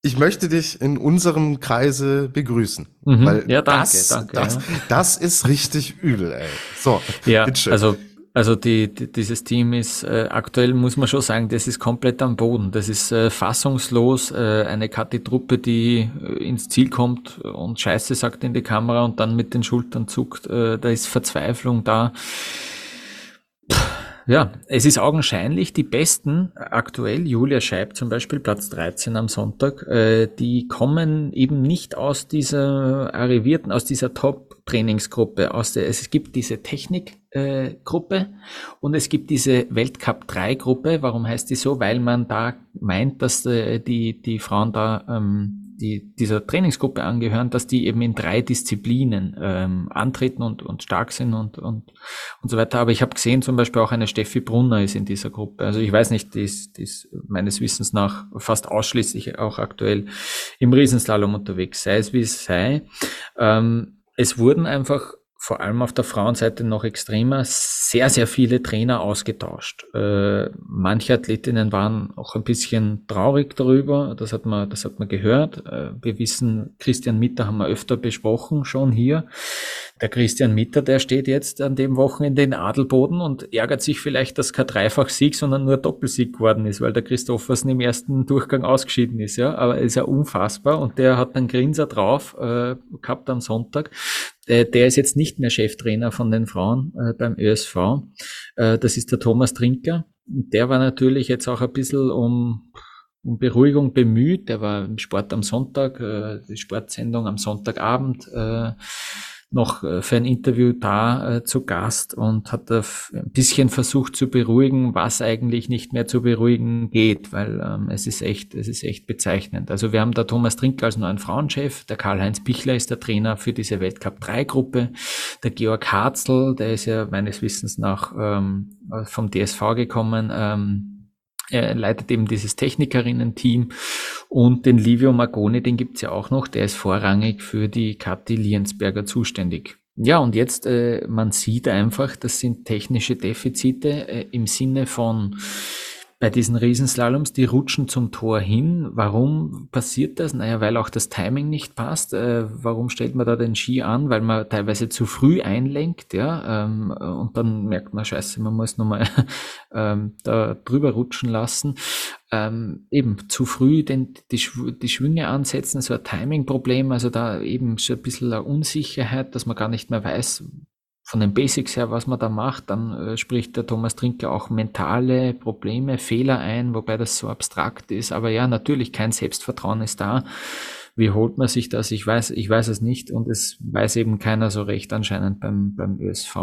ich möchte dich in unserem Kreise begrüßen. Mhm. Weil ja, danke, das, danke. Das, ja. das ist richtig übel, ey. So, ja, bitteschön. also also die, die, dieses Team ist äh, aktuell, muss man schon sagen, das ist komplett am Boden. Das ist äh, fassungslos. Äh, eine Kati-Truppe, die äh, ins Ziel kommt und Scheiße sagt in die Kamera und dann mit den Schultern zuckt. Äh, da ist Verzweiflung da. Ja, es ist augenscheinlich, die Besten aktuell, Julia Scheib zum Beispiel, Platz 13 am Sonntag, äh, die kommen eben nicht aus dieser arrivierten, aus dieser Top-Trainingsgruppe. Aus der, es gibt diese Technikgruppe äh, und es gibt diese Weltcup 3 Gruppe. Warum heißt die so? Weil man da meint, dass äh, die, die Frauen da ähm, die dieser Trainingsgruppe angehören, dass die eben in drei Disziplinen ähm, antreten und, und stark sind und, und, und so weiter. Aber ich habe gesehen, zum Beispiel auch eine Steffi Brunner ist in dieser Gruppe. Also ich weiß nicht, die ist, die ist meines Wissens nach fast ausschließlich auch aktuell im Riesenslalom unterwegs, sei es wie es sei. Ähm, es wurden einfach vor allem auf der Frauenseite noch extremer, sehr, sehr viele Trainer ausgetauscht. Äh, manche Athletinnen waren auch ein bisschen traurig darüber, das hat man, das hat man gehört. Äh, wir wissen, Christian Mitter haben wir öfter besprochen, schon hier. Der Christian Mitter, der steht jetzt an dem Wochenende in Adelboden und ärgert sich vielleicht, dass kein Dreifach-Sieg, sondern nur Doppelsieg geworden ist, weil der Christoffersen im ersten Durchgang ausgeschieden ist, ja. Aber er ist ja unfassbar und der hat einen Grinser drauf, äh, gehabt am Sonntag. Äh, der ist jetzt nicht mehr Cheftrainer von den Frauen äh, beim ÖSV. Äh, das ist der Thomas Trinker. Und der war natürlich jetzt auch ein bisschen um, um Beruhigung bemüht. Der war im Sport am Sonntag, äh, die Sportsendung am Sonntagabend. Noch äh, für ein Interview da äh, zu Gast und hat da ein bisschen versucht zu beruhigen, was eigentlich nicht mehr zu beruhigen geht, weil ähm, es ist echt, es ist echt bezeichnend. Also wir haben da Thomas Trinker als neuen Frauenchef, der Karl-Heinz Bichler ist der Trainer für diese Weltcup 3 Gruppe, der Georg Harzel, der ist ja meines Wissens nach ähm, vom DSV gekommen, ähm, er leitet eben dieses Technikerinnen-Team und den Livio Magoni, den gibt's ja auch noch, der ist vorrangig für die Kathi Liensberger zuständig. Ja, und jetzt, äh, man sieht einfach, das sind technische Defizite äh, im Sinne von bei diesen Riesenslaloms, die rutschen zum Tor hin. Warum passiert das? Naja, weil auch das Timing nicht passt. Äh, warum stellt man da den Ski an? Weil man teilweise zu früh einlenkt, ja, ähm, und dann merkt man, scheiße, man muss nochmal ähm, da drüber rutschen lassen. Ähm, eben zu früh den, die, die Schwünge ansetzen, so ein Timing-Problem, also da eben so ein bisschen eine Unsicherheit, dass man gar nicht mehr weiß, von den Basics her, was man da macht, dann äh, spricht der Thomas Trinker auch mentale Probleme, Fehler ein, wobei das so abstrakt ist. Aber ja, natürlich kein Selbstvertrauen ist da. Wie holt man sich das? Ich weiß, ich weiß es nicht und es weiß eben keiner so recht anscheinend beim, beim ÖSV.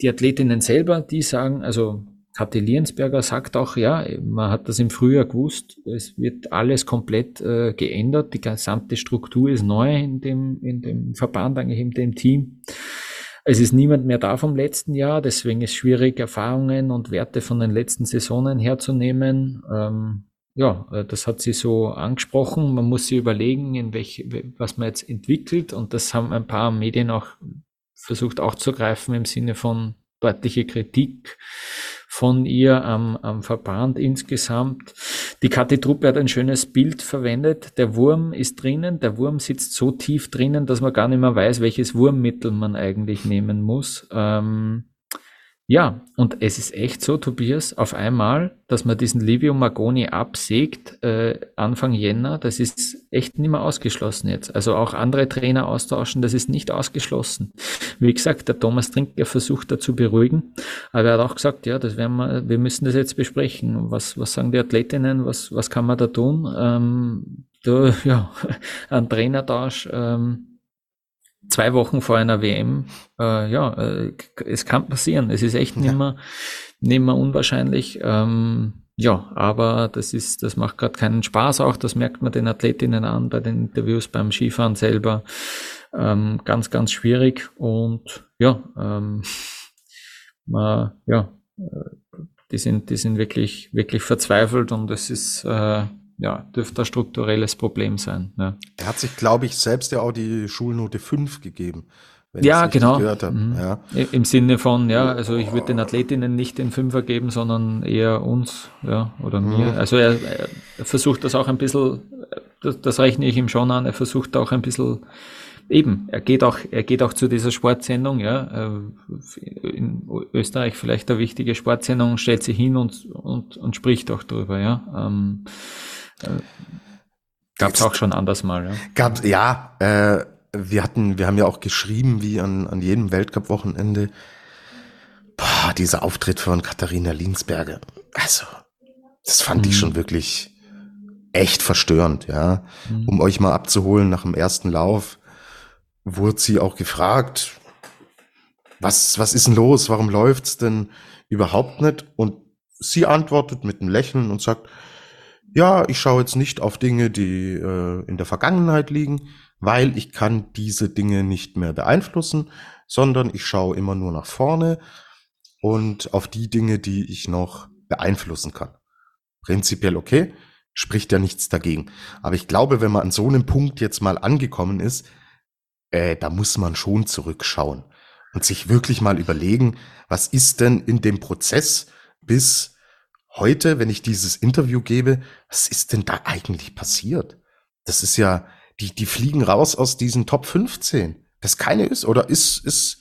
Die Athletinnen selber, die sagen, also Kathi Liensberger sagt auch, ja, man hat das im Frühjahr gewusst, es wird alles komplett äh, geändert, die gesamte Struktur ist neu in dem, in dem Verband, eigentlich in dem Team. Es ist niemand mehr da vom letzten Jahr, deswegen ist es schwierig, Erfahrungen und Werte von den letzten Saisonen herzunehmen. Ähm, ja, äh, das hat sie so angesprochen. Man muss sich überlegen, in welch, was man jetzt entwickelt. Und das haben ein paar Medien auch versucht auch zu greifen im Sinne von deutliche Kritik von ihr am, am Verband insgesamt. Die Kathi-Truppe hat ein schönes Bild verwendet. Der Wurm ist drinnen. Der Wurm sitzt so tief drinnen, dass man gar nicht mehr weiß, welches Wurmmittel man eigentlich nehmen muss. Ähm, ja, und es ist echt so, Tobias, auf einmal, dass man diesen Livio Magoni absägt, äh, Anfang Jänner, das ist echt nicht mehr ausgeschlossen jetzt. Also auch andere Trainer austauschen, das ist nicht ausgeschlossen. Wie gesagt, der Thomas Trinker versucht da zu beruhigen, aber er hat auch gesagt, ja, das werden wir, wir müssen das jetzt besprechen. Was, was sagen die Athletinnen, was, was kann man da tun? Ähm, da, ja, ein Trainertausch, ähm, zwei Wochen vor einer WM, äh, ja, äh, es kann passieren. Es ist echt nicht mehr, nicht mehr unwahrscheinlich. Ähm, ja, aber das ist, das macht gerade keinen Spaß auch. Das merkt man den Athletinnen an bei den Interviews beim Skifahren selber. Ähm, ganz, ganz schwierig und ja, ähm, man, ja, äh, die sind, die sind wirklich, wirklich verzweifelt und es ist, äh, ja, dürfte ein strukturelles Problem sein. Ja. Er hat sich, glaube ich, selbst ja auch die Schulnote 5 gegeben. ja, genau. Mhm. Ja. Im Sinne von, ja, also ich würde den Athletinnen nicht den Fünfer geben, sondern eher uns, ja, oder mhm. mir. Also er, er, versucht das auch ein bisschen, das, das rechne ich ihm schon an, er versucht auch ein bisschen eben, er geht auch, er geht auch zu dieser Sportsendung, ja, äh, in Österreich vielleicht eine wichtige Sportsendung, stellt sich hin und, und, und spricht auch drüber, ja. Ähm, äh, Gab es auch schon anders mal, ja. Gab, ja, äh, wir hatten, wir haben ja auch geschrieben, wie an, an jedem Weltcup-Wochenende, boah, dieser Auftritt von Katharina Linsberger. Also, das fand mhm. ich schon wirklich echt verstörend, ja. Mhm. Um euch mal abzuholen nach dem ersten Lauf, wurde sie auch gefragt, was, was ist denn los? Warum läuft's denn überhaupt nicht? Und sie antwortet mit einem Lächeln und sagt, ja, ich schaue jetzt nicht auf Dinge, die äh, in der Vergangenheit liegen, weil ich kann diese Dinge nicht mehr beeinflussen, sondern ich schaue immer nur nach vorne und auf die Dinge, die ich noch beeinflussen kann. Prinzipiell okay, spricht ja nichts dagegen. Aber ich glaube, wenn man an so einem Punkt jetzt mal angekommen ist, äh, da muss man schon zurückschauen und sich wirklich mal überlegen, was ist denn in dem Prozess bis heute, wenn ich dieses Interview gebe, was ist denn da eigentlich passiert? Das ist ja, die, die fliegen raus aus diesen Top 15. Das keine ist, oder ist, ist,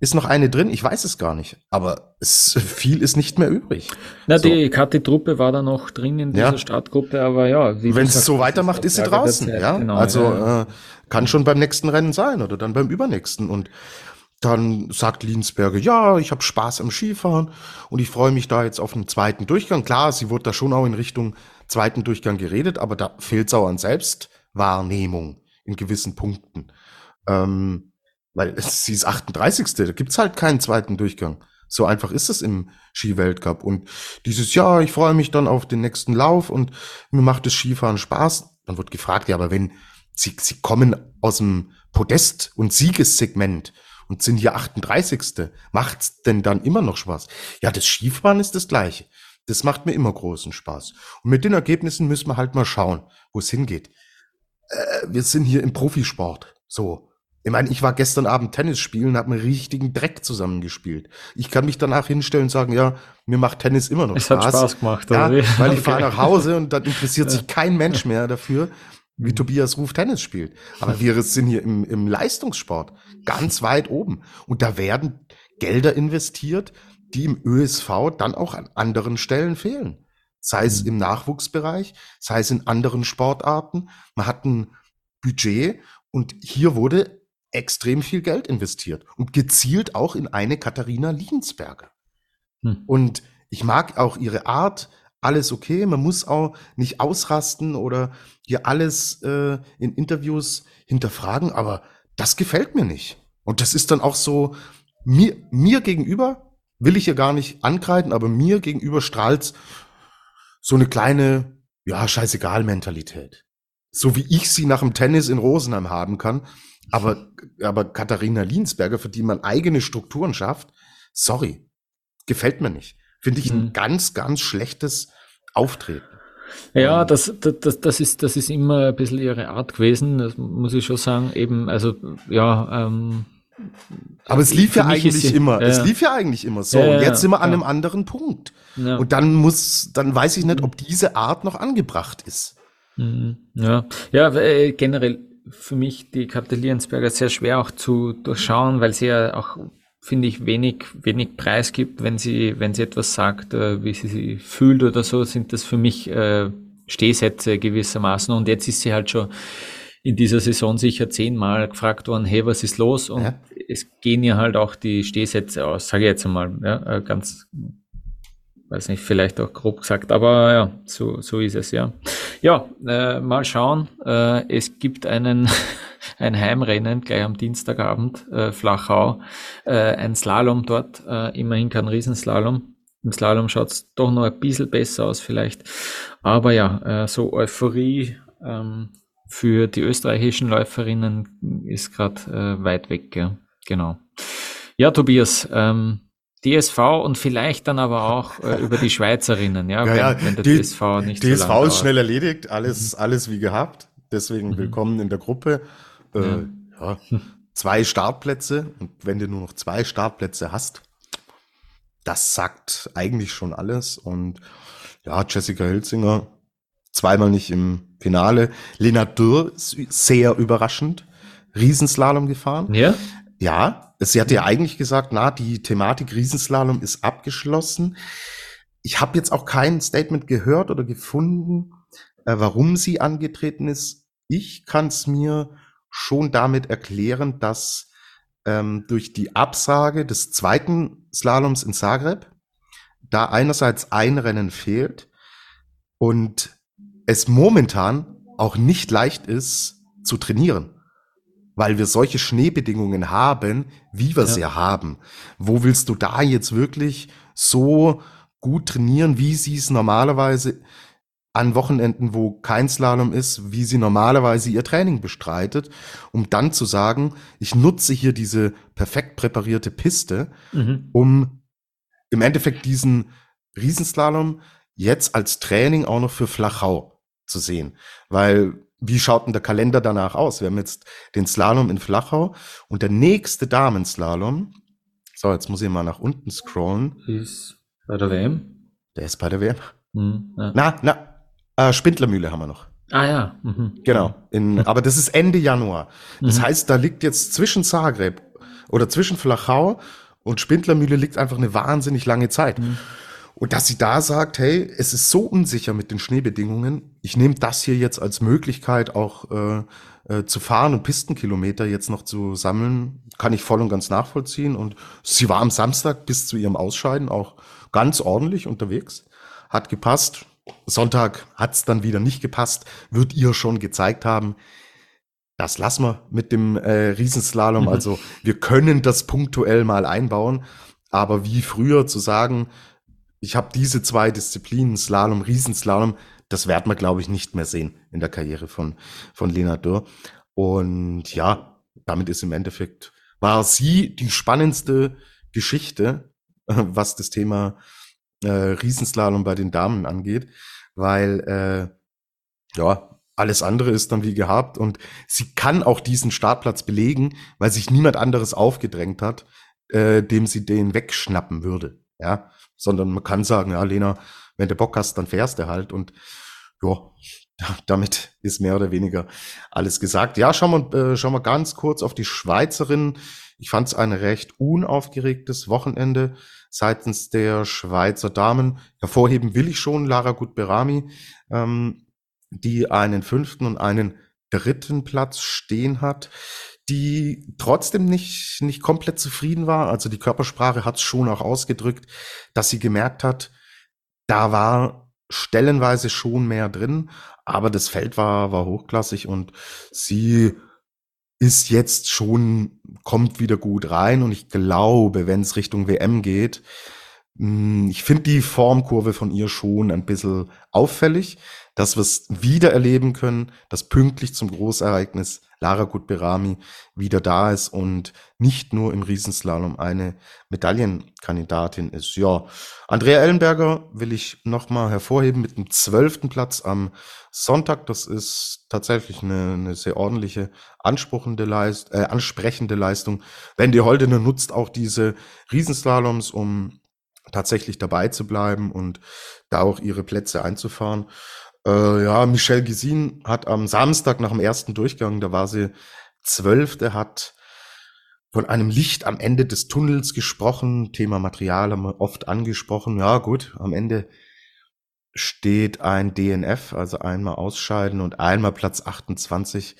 ist noch eine drin? Ich weiß es gar nicht. Aber es, viel ist nicht mehr übrig. Na, so. die Kathi-Truppe war da noch drin in dieser ja. Startgruppe, aber ja. Wenn es so weitermacht, ist sie draußen. Ja, genau, also ja. Äh, kann schon beim nächsten Rennen sein oder dann beim übernächsten. Und dann sagt Liensberger, ja, ich habe Spaß am Skifahren und ich freue mich da jetzt auf einen zweiten Durchgang. Klar, sie wurde da schon auch in Richtung zweiten Durchgang geredet, aber da fehlt es auch an Selbstwahrnehmung in gewissen Punkten. Ähm, weil sie ist 38. Da gibt's halt keinen zweiten Durchgang. So einfach ist es im Skiweltcup. Und dieses Jahr, ich freue mich dann auf den nächsten Lauf und mir macht das Skifahren Spaß. Dann wird gefragt, ja, aber wenn sie, sie kommen aus dem Podest- und Siegessegment und sind hier 38. Macht's denn dann immer noch Spaß? Ja, das Skifahren ist das gleiche. Das macht mir immer großen Spaß. Und mit den Ergebnissen müssen wir halt mal schauen, wo es hingeht. Äh, wir sind hier im Profisport. So. Ich meine, ich war gestern Abend Tennis spielen, habe einen richtigen Dreck zusammengespielt. Ich kann mich danach hinstellen und sagen, ja, mir macht Tennis immer noch Spaß. Es hat Spaß gemacht, ja? Weil ich okay. fahre nach Hause und dann interessiert sich kein Mensch mehr dafür, wie mhm. Tobias Ruf Tennis spielt. Aber wir sind hier im, im Leistungssport ganz weit oben. Und da werden Gelder investiert, die im ÖSV dann auch an anderen Stellen fehlen. Sei es mhm. im Nachwuchsbereich, sei es in anderen Sportarten. Man hat ein Budget und hier wurde extrem viel Geld investiert und gezielt auch in eine Katharina Liensberger. Hm. Und ich mag auch ihre Art, alles okay, man muss auch nicht ausrasten oder hier alles äh, in Interviews hinterfragen, aber das gefällt mir nicht. Und das ist dann auch so, mir, mir gegenüber will ich ja gar nicht ankreiden, aber mir gegenüber strahlt so eine kleine, ja, scheißegal Mentalität. So wie ich sie nach dem Tennis in Rosenheim haben kann. Aber, aber Katharina Liensberger, für die man eigene Strukturen schafft, sorry, gefällt mir nicht. Finde ich ein mhm. ganz, ganz schlechtes Auftreten. Ja, das, das, das, ist, das ist immer ein bisschen ihre Art gewesen, das muss ich schon sagen. Eben, also, ja, ähm, aber es lief ja eigentlich sie, immer. Ja. Es lief ja eigentlich immer so. Ja, und jetzt sind wir an einem anderen Punkt. Und dann muss, dann weiß ich nicht, ob diese Art noch angebracht ist. Mhm. Ja, ja, äh, generell für mich die Liensberger sehr schwer auch zu durchschauen, weil sie ja auch finde ich, wenig, wenig Preis gibt, wenn sie, wenn sie etwas sagt, äh, wie sie sich fühlt oder so, sind das für mich äh, Stehsätze gewissermaßen. Und jetzt ist sie halt schon in dieser Saison sicher zehnmal gefragt worden, hey, was ist los? Und ja. es gehen ja halt auch die Stehsätze aus, sage ich jetzt einmal, ja, äh, ganz, weiß nicht, vielleicht auch grob gesagt, aber ja, so, so ist es, ja. Ja, äh, mal schauen. Äh, es gibt einen ein Heimrennen gleich am Dienstagabend, äh, Flachau, äh, ein Slalom dort, äh, immerhin kein Riesenslalom. Im Slalom schaut's doch noch ein bisschen besser aus vielleicht. Aber ja, äh, so Euphorie ähm, für die österreichischen Läuferinnen ist gerade weit weg. Ja. Genau. Ja, Tobias, ähm, DSV und vielleicht dann aber auch äh, über die Schweizerinnen, ja, ja, wenn, ja. wenn der die, DSV nicht DSV so ist schnell erledigt, alles, alles wie gehabt. Deswegen mhm. willkommen in der Gruppe äh, ja. ja, zwei Startplätze. Und wenn du nur noch zwei Startplätze hast, das sagt eigentlich schon alles. Und ja, Jessica Hilzinger zweimal nicht im Finale. Lena Dürr ist sehr überraschend. Riesenslalom gefahren. Ja? Ja, sie hatte ja eigentlich gesagt, na, die Thematik Riesenslalom ist abgeschlossen. Ich habe jetzt auch kein Statement gehört oder gefunden, äh, warum sie angetreten ist. Ich kann es mir schon damit erklären, dass ähm, durch die Absage des zweiten Slaloms in Zagreb da einerseits ein Rennen fehlt und es momentan auch nicht leicht ist zu trainieren, weil wir solche Schneebedingungen haben, wie wir ja. sie haben. Wo willst du da jetzt wirklich so gut trainieren, wie sie es normalerweise an Wochenenden, wo kein Slalom ist, wie sie normalerweise ihr Training bestreitet, um dann zu sagen, ich nutze hier diese perfekt präparierte Piste, mhm. um im Endeffekt diesen Riesenslalom jetzt als Training auch noch für Flachau zu sehen. Weil wie schaut denn der Kalender danach aus? Wir haben jetzt den Slalom in Flachau und der nächste Damenslalom, so, jetzt muss ich mal nach unten scrollen. Ist bei der WM? Der ist bei der WM. Mhm, ja. Na, na, äh, Spindlermühle haben wir noch. Ah ja. Mhm. Genau. In, aber das ist Ende Januar. Das mhm. heißt, da liegt jetzt zwischen Zagreb oder zwischen Flachau und Spindlermühle liegt einfach eine wahnsinnig lange Zeit. Mhm. Und dass sie da sagt, hey, es ist so unsicher mit den Schneebedingungen, ich nehme das hier jetzt als Möglichkeit auch äh, äh, zu fahren und Pistenkilometer jetzt noch zu sammeln, kann ich voll und ganz nachvollziehen. Und sie war am Samstag bis zu ihrem Ausscheiden auch ganz ordentlich unterwegs, hat gepasst. Sonntag hat's dann wieder nicht gepasst, wird ihr schon gezeigt haben. Das lassen wir mit dem äh, Riesenslalom. Mhm. Also wir können das punktuell mal einbauen, aber wie früher zu sagen, ich habe diese zwei Disziplinen, Slalom, Riesenslalom, das werden wir, glaube ich, nicht mehr sehen in der Karriere von, von Lena Dürr. Und ja, damit ist im Endeffekt, war sie die spannendste Geschichte, was das Thema äh, Riesenslalom bei den Damen angeht, weil äh, ja, alles andere ist dann wie gehabt und sie kann auch diesen Startplatz belegen, weil sich niemand anderes aufgedrängt hat, äh, dem sie den wegschnappen würde. Ja, sondern man kann sagen, ja, Lena, wenn du Bock hast, dann fährst du halt und ja, damit ist mehr oder weniger alles gesagt. Ja, schauen wir, äh, schauen wir ganz kurz auf die Schweizerin. Ich fand es ein recht unaufgeregtes Wochenende seitens der Schweizer Damen. Hervorheben will ich schon Lara Gutberami, ähm, die einen fünften und einen dritten Platz stehen hat, die trotzdem nicht, nicht komplett zufrieden war. Also die Körpersprache hat es schon auch ausgedrückt, dass sie gemerkt hat, da war stellenweise schon mehr drin, aber das Feld war, war hochklassig und sie ist jetzt schon, kommt wieder gut rein und ich glaube, wenn es Richtung WM geht, hm, ich finde die Formkurve von ihr schon ein bisschen auffällig, dass wir es wieder erleben können, dass pünktlich zum Großereignis Lara Gutberami wieder da ist und nicht nur im Riesenslalom eine Medaillenkandidatin ist. Ja, Andrea Ellenberger will ich nochmal hervorheben mit dem zwölften Platz am Sonntag. Das ist tatsächlich eine, eine sehr ordentliche, ansprechende, Leist, äh, ansprechende Leistung. Wendy Holdener nutzt auch diese Riesenslaloms, um tatsächlich dabei zu bleiben und da auch ihre Plätze einzufahren. Äh, ja, Michelle Gesin hat am Samstag nach dem ersten Durchgang, da war sie zwölfte, hat von einem Licht am Ende des Tunnels gesprochen. Thema Material haben wir oft angesprochen. Ja, gut, am Ende steht ein DNF, also einmal ausscheiden und einmal Platz 28.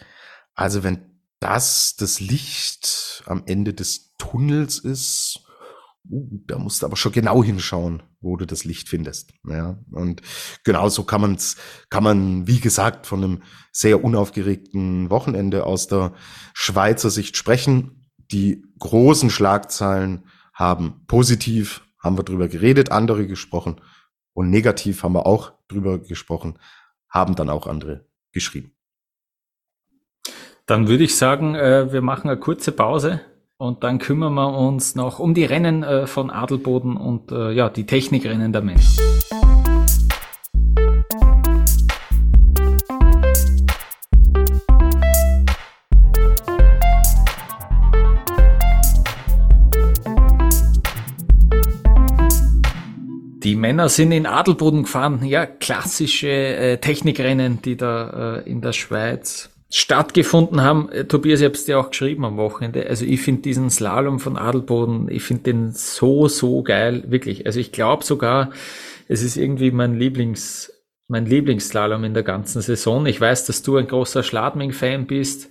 Also wenn das das Licht am Ende des Tunnels ist, uh, da musst du aber schon genau hinschauen, wo du das Licht findest. Ja, und genauso kann man's, kann man, wie gesagt, von einem sehr unaufgeregten Wochenende aus der Schweizer Sicht sprechen. Die großen Schlagzeilen haben positiv, haben wir drüber geredet, andere gesprochen und negativ haben wir auch drüber gesprochen, haben dann auch andere geschrieben. Dann würde ich sagen, äh, wir machen eine kurze Pause und dann kümmern wir uns noch um die Rennen äh, von Adelboden und äh, ja, die Technikrennen der Männer. Die Männer sind in Adelboden gefahren, ja, klassische äh, Technikrennen, die da äh, in der Schweiz stattgefunden haben. Äh, Tobias, ich habe es dir auch geschrieben am Wochenende. Also ich finde diesen Slalom von Adelboden, ich finde den so, so geil, wirklich. Also ich glaube sogar, es ist irgendwie mein Lieblings, mein Lieblingsslalom in der ganzen Saison. Ich weiß, dass du ein großer Schladming-Fan bist.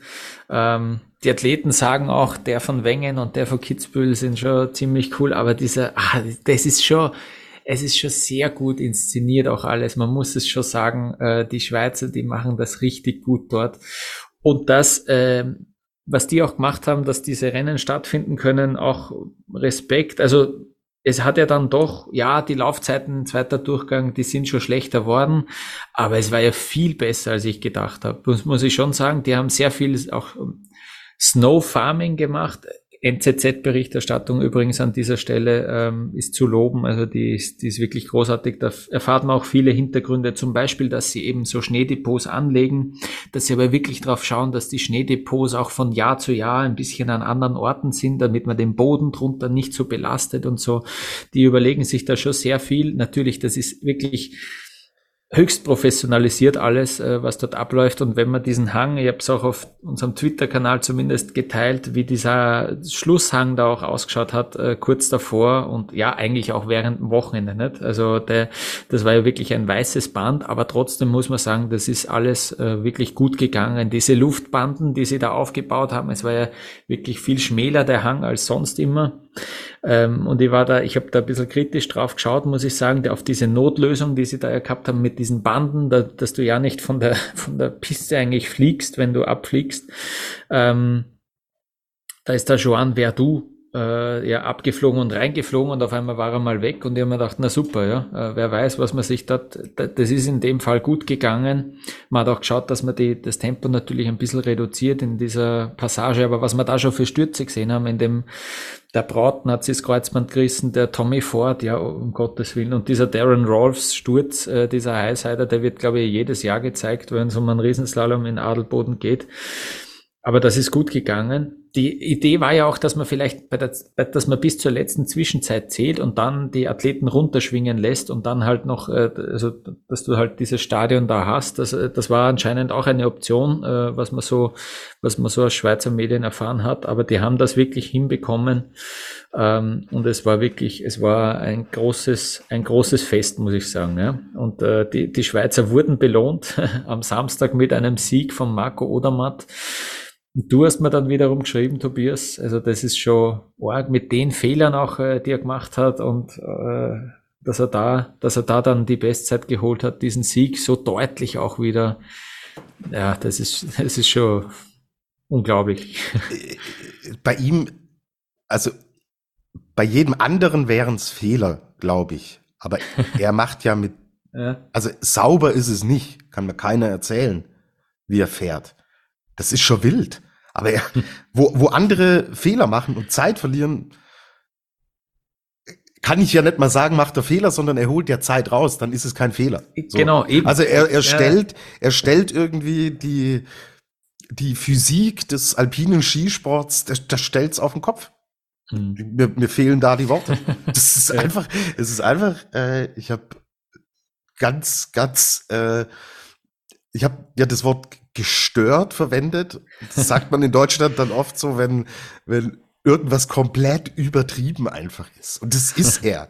Ähm, die Athleten sagen auch, der von Wengen und der von Kitzbühel sind schon ziemlich cool, aber dieser, ah, das ist schon, es ist schon sehr gut inszeniert auch alles. Man muss es schon sagen, äh, die Schweizer, die machen das richtig gut dort. Und das, äh, was die auch gemacht haben, dass diese Rennen stattfinden können, auch Respekt. Also es hat ja dann doch, ja, die Laufzeiten, zweiter Durchgang, die sind schon schlechter worden, aber es war ja viel besser, als ich gedacht habe. Das muss ich schon sagen, die haben sehr viel auch Snow Farming gemacht. NZZ-Berichterstattung übrigens an dieser Stelle ähm, ist zu loben. Also die ist, die ist wirklich großartig. Da erfahrt man auch viele Hintergründe. Zum Beispiel, dass sie eben so Schneedepots anlegen, dass sie aber wirklich darauf schauen, dass die Schneedepots auch von Jahr zu Jahr ein bisschen an anderen Orten sind, damit man den Boden drunter nicht so belastet und so. Die überlegen sich da schon sehr viel. Natürlich, das ist wirklich höchst professionalisiert alles, äh, was dort abläuft. Und wenn man diesen Hang, ich habe es auch auf unserem Twitter-Kanal zumindest geteilt, wie dieser Schlusshang da auch ausgeschaut hat, äh, kurz davor und ja, eigentlich auch während dem Wochenende. Nicht? Also der, das war ja wirklich ein weißes Band, aber trotzdem muss man sagen, das ist alles äh, wirklich gut gegangen. Diese Luftbanden, die sie da aufgebaut haben, es war ja wirklich viel schmäler der Hang als sonst immer. Ähm, und ich war da, ich habe da ein bisschen kritisch drauf geschaut, muss ich sagen, auf diese Notlösung, die sie da gehabt haben mit diesen Banden, da, dass du ja nicht von der, von der Piste eigentlich fliegst, wenn du abfliegst. Ähm, da ist der Joan Verdu äh, ja abgeflogen und reingeflogen und auf einmal war er mal weg und ich habe mir gedacht, na super, ja, äh, wer weiß, was man sich dort, das ist in dem Fall gut gegangen. Man hat auch geschaut, dass man die, das Tempo natürlich ein bisschen reduziert in dieser Passage, aber was wir da schon für Stürze gesehen haben, in dem der das Kreuzband gerissen, der Tommy Ford, ja, um Gottes Willen, und dieser Darren Rolfs Sturz, äh, dieser Highsider, der wird, glaube ich, jedes Jahr gezeigt, wenn es um einen Riesenslalom in Adelboden geht. Aber das ist gut gegangen. Die Idee war ja auch, dass man vielleicht bei der, dass man bis zur letzten Zwischenzeit zählt und dann die Athleten runterschwingen lässt und dann halt noch, äh, also dass du halt dieses Stadion da hast. Das, äh, das war anscheinend auch eine Option, äh, was man so, was man so aus Schweizer Medien erfahren hat. Aber die haben das wirklich hinbekommen ähm, und es war wirklich, es war ein großes, ein großes Fest, muss ich sagen. Ja. Und die, die Schweizer wurden belohnt am Samstag mit einem Sieg von Marco Odermatt. Du hast mir dann wiederum geschrieben, Tobias, also das ist schon arg mit den Fehlern auch, äh, die er gemacht hat und äh, dass er da, dass er da dann die Bestzeit geholt hat, diesen Sieg so deutlich auch wieder. Ja, das ist, das ist schon unglaublich. Bei ihm, also bei jedem anderen wären es Fehler, glaube ich. Aber er macht ja mit, ja. also sauber ist es nicht, kann mir keiner erzählen, wie er fährt. Das ist schon wild. Aber er, wo, wo andere Fehler machen und Zeit verlieren, kann ich ja nicht mal sagen, macht er Fehler, sondern er holt ja Zeit raus, dann ist es kein Fehler. So. Genau, eben. Also er, er stellt, er stellt irgendwie die, die Physik des alpinen Skisports, das, das stellt's auf den Kopf. Hm. Mir, mir fehlen da die Worte. Das ist einfach, es ist einfach, äh, ich habe ganz, ganz, äh, ich habe ja das Wort gestört verwendet. Das sagt man in Deutschland dann oft so, wenn, wenn irgendwas komplett übertrieben einfach ist. Und das ist er.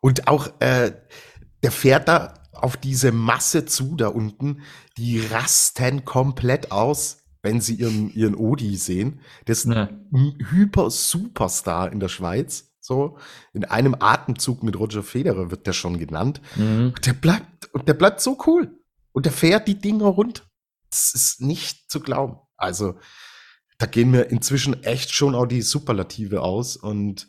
Und auch, äh, der fährt da auf diese Masse zu da unten, die rasten komplett aus, wenn sie ihren, ihren Odi sehen. Der ist ja. ein Hyper-Superstar in der Schweiz. So, in einem Atemzug mit Roger Federer wird der schon genannt. Mhm. Und der bleibt, und der bleibt so cool. Und der fährt die Dinger rund das ist nicht zu glauben. Also, da gehen mir inzwischen echt schon auch die Superlative aus und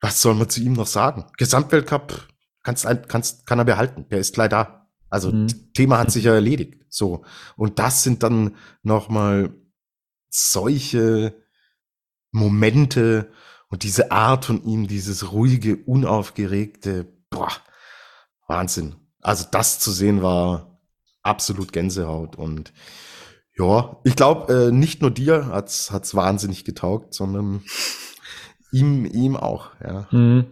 was soll man zu ihm noch sagen? Gesamtweltcup kannst, kannst, kann er behalten. Der ist gleich da. Also, mhm. Thema hat sich ja erledigt. So. Und das sind dann nochmal solche Momente und diese Art von ihm, dieses ruhige, unaufgeregte, boah, Wahnsinn. Also das zu sehen war absolut Gänsehaut und ja, ich glaube, äh, nicht nur dir hat's hat's wahnsinnig getaugt, sondern ihm, ihm auch. Ja. Mhm.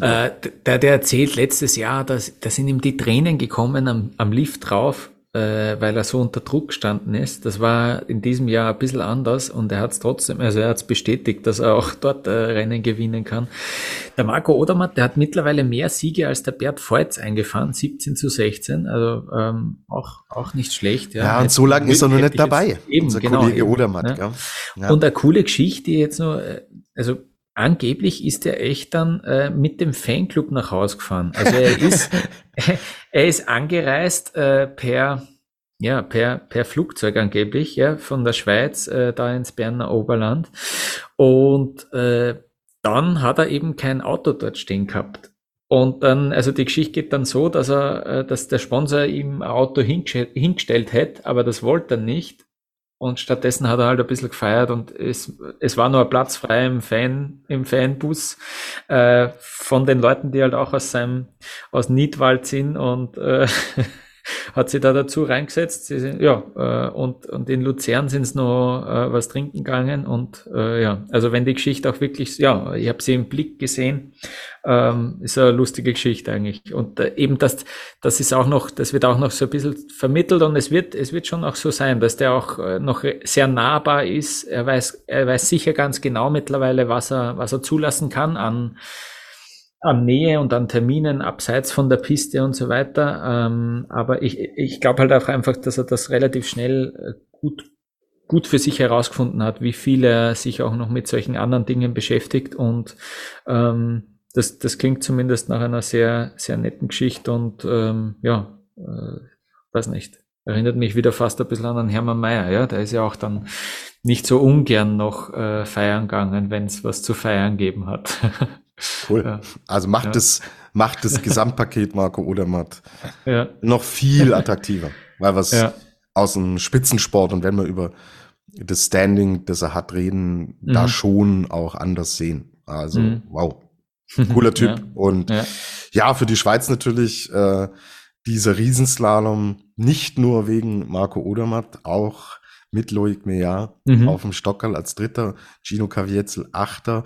Äh, der, der erzählt letztes Jahr, dass da sind ihm die Tränen gekommen am, am Lift drauf, äh, weil er so unter Druck gestanden ist. Das war in diesem Jahr ein bisschen anders und er hat es trotzdem, also er hat es bestätigt, dass er auch dort äh, Rennen gewinnen kann. Der Marco Odermatt, der hat mittlerweile mehr Siege als der Bert Feutz eingefahren, 17 zu 16, also ähm, auch, auch nicht schlecht. Ja, ja und so lange ist er noch nicht dabei, eben, unser genau, Kollege eben, Odermatt. Ja. Ja. Und eine coole Geschichte jetzt nur, äh, also angeblich ist er echt dann äh, mit dem Fanclub nach Hause gefahren. Also er ist, er ist angereist äh, per, ja, per, per Flugzeug angeblich, ja, von der Schweiz äh, da ins Berner Oberland. Und äh, dann hat er eben kein Auto dort stehen gehabt. Und dann, also die Geschichte geht dann so, dass er, äh, dass der Sponsor ihm ein Auto hingestellt, hingestellt hätte, aber das wollte er nicht. Und stattdessen hat er halt ein bisschen gefeiert und es, es war nur ein Platz frei im Fan, im Fanbus äh, von den Leuten, die halt auch aus seinem, aus Niedwald sind und äh, hat sie da dazu reingesetzt. Sie sind, ja, äh, und, und in Luzern sind es noch äh, was trinken gegangen. Und äh, ja, also wenn die Geschichte auch wirklich, ja, ich habe sie im Blick gesehen, ähm, ist eine lustige Geschichte eigentlich. Und äh, eben das, das ist auch noch, das wird auch noch so ein bisschen vermittelt und es wird, es wird schon auch so sein, dass der auch äh, noch sehr nahbar ist. Er weiß, er weiß sicher ganz genau mittlerweile, was er, was er zulassen kann an an Nähe und an Terminen abseits von der Piste und so weiter. Ähm, aber ich, ich glaube halt auch einfach, dass er das relativ schnell äh, gut, gut für sich herausgefunden hat, wie viel er sich auch noch mit solchen anderen Dingen beschäftigt. Und ähm, das, das klingt zumindest nach einer sehr, sehr netten Geschichte und ähm, ja, äh, weiß nicht. Erinnert mich wieder fast ein bisschen an Hermann Mayer, ja. Der ist ja auch dann nicht so ungern noch äh, feiern gegangen, wenn es was zu feiern geben hat. Cool. Ja. Also macht ja. das, macht das Gesamtpaket Marco Odermatt ja. noch viel attraktiver, weil was aus dem Spitzensport und wenn wir über das Standing, das er hat, reden, mhm. da schon auch anders sehen. Also, mhm. wow. Cooler Typ. Und ja. ja. für die Schweiz natürlich äh, dieser Riesenslalom, nicht nur wegen Marco Odermatt, auch mit Loic Meillard mhm. auf dem Stockerl als Dritter, Gino Caviezel Achter.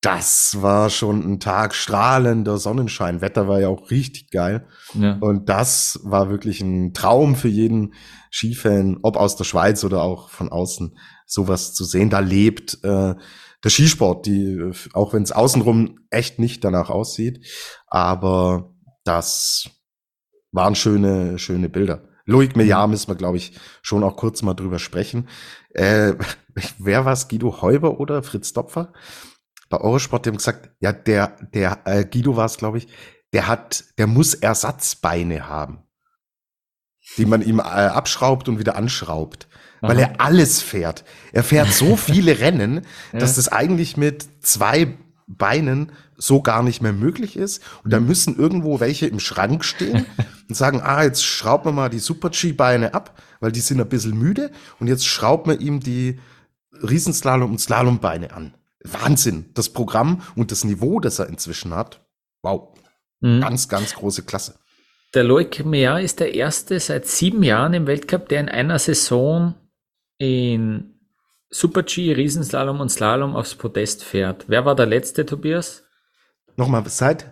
Das war schon ein Tag strahlender Sonnenschein. Wetter war ja auch richtig geil. Ja. Und das war wirklich ein Traum für jeden Skifan, ob aus der Schweiz oder auch von außen, sowas zu sehen. Da lebt äh, der Skisport, die, auch wenn es außenrum echt nicht danach aussieht. Aber das waren schöne, schöne Bilder. Loic Milliard mhm. müssen wir, glaube ich, schon auch kurz mal drüber sprechen. Äh, wer war es? Guido Heuber oder Fritz Dopfer? Bei Eurosport, die haben gesagt, ja, der, der äh, Guido war es, glaube ich, der hat, der muss Ersatzbeine haben, die man ihm äh, abschraubt und wieder anschraubt, Aha. weil er alles fährt. Er fährt so viele Rennen, dass das eigentlich mit zwei Beinen so gar nicht mehr möglich ist. Und da mhm. müssen irgendwo welche im Schrank stehen und sagen, ah, jetzt schrauben wir mal die Super-G-Beine ab, weil die sind ein bisschen müde. Und jetzt schrauben wir ihm die Riesenslalom- und Slalombeine an. Wahnsinn. Das Programm und das Niveau, das er inzwischen hat. Wow. Mhm. Ganz, ganz große Klasse. Der Loic Meyer ist der erste seit sieben Jahren im Weltcup, der in einer Saison in Super-G, Riesenslalom und Slalom aufs Podest fährt. Wer war der letzte, Tobias? Nochmal, seit?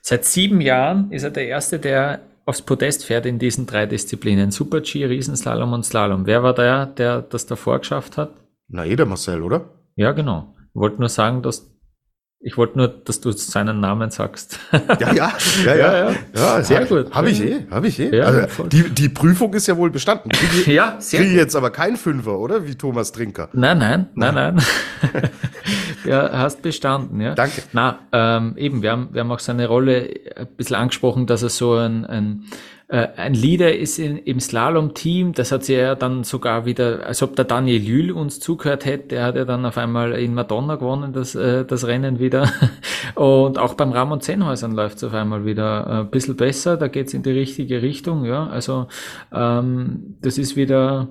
Seit sieben Jahren ist er der Erste, der aufs Podest fährt in diesen drei Disziplinen. Super-G, Riesenslalom und Slalom. Wer war der, der das davor geschafft hat? Na, eh der Marcel, oder? Ja, genau. Ich wollte nur sagen, dass ich wollte nur, dass du seinen Namen sagst. Ja, ja, ja, ja, ja, sehr gut. Habe ich eh, habe ich eh. Also, die, die Prüfung ist ja wohl bestanden. Ja, sehr kriege jetzt aber kein Fünfer, oder? Wie Thomas Trinker. Nein, nein, nein, nein. ja, hast bestanden, ja. Danke. Na, ähm, eben, wir haben, wir haben auch seine Rolle ein bisschen angesprochen, dass er so ein, ein ein Leader ist in, im Slalom-Team, das hat sie ja dann sogar wieder, als ob der Daniel Lühl uns zugehört hätte, der hat ja dann auf einmal in Madonna gewonnen, das, äh, das Rennen wieder. Und auch beim Ramon Zenhäusern läuft es auf einmal wieder ein bisschen besser, da geht es in die richtige Richtung, ja. Also ähm, das ist wieder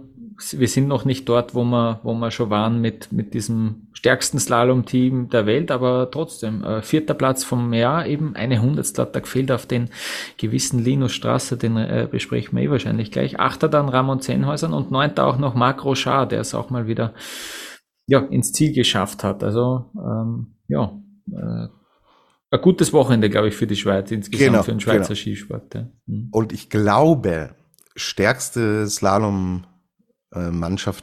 wir sind noch nicht dort, wo wir, wo wir schon waren mit, mit diesem stärksten Slalom-Team der Welt, aber trotzdem, äh, vierter Platz vom Jahr, eben eine Hundertstel hat da gefehlt auf den gewissen Linus Strasser, den äh, besprechen wir eh wahrscheinlich gleich. Achter dann Ramon Zenhäusern und neunter auch noch Marc Rochard, der es auch mal wieder ja, ins Ziel geschafft hat. Also ähm, ja, äh, ein gutes Wochenende, glaube ich, für die Schweiz insgesamt, genau, für den Schweizer genau. Skisport. Ja. Mhm. Und ich glaube, stärkste Slalom äh,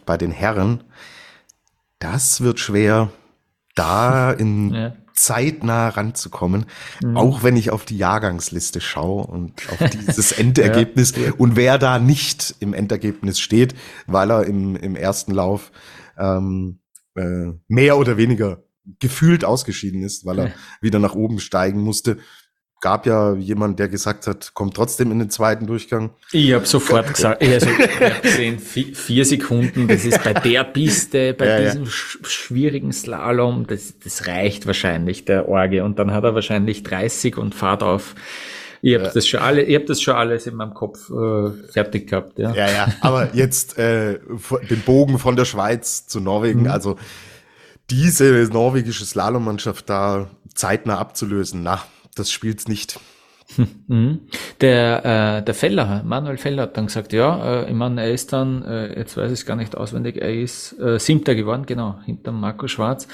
bei den Herren. Das wird schwer, da in ja. zeitnah ranzukommen, mhm. auch wenn ich auf die Jahrgangsliste schaue und auf dieses Endergebnis ja. und wer da nicht im Endergebnis steht, weil er im, im ersten Lauf ähm, äh, mehr oder weniger gefühlt ausgeschieden ist, weil er ja. wieder nach oben steigen musste gab ja jemand, der gesagt hat, kommt trotzdem in den zweiten Durchgang. Ich habe sofort gesagt, also, ich hab gesehen, vier Sekunden, das ist bei der Piste, bei ja, diesem ja. schwierigen Slalom, das, das reicht wahrscheinlich, der Orge. Und dann hat er wahrscheinlich 30 und fahrt auf. Ich habe ja. das schon alle, ich hab das schon alles in meinem Kopf äh, fertig gehabt. Ja, ja, ja. aber jetzt äh, den Bogen von der Schweiz zu Norwegen, mhm. also diese norwegische Slalommannschaft da zeitnah abzulösen, na, das spielt's nicht. Mhm. Der, äh, der Feller, Manuel Feller hat dann gesagt, ja, äh, ich meine, er ist dann, äh, jetzt weiß ich es gar nicht auswendig, er ist äh, siebter geworden, genau, hinter Marco Schwarz.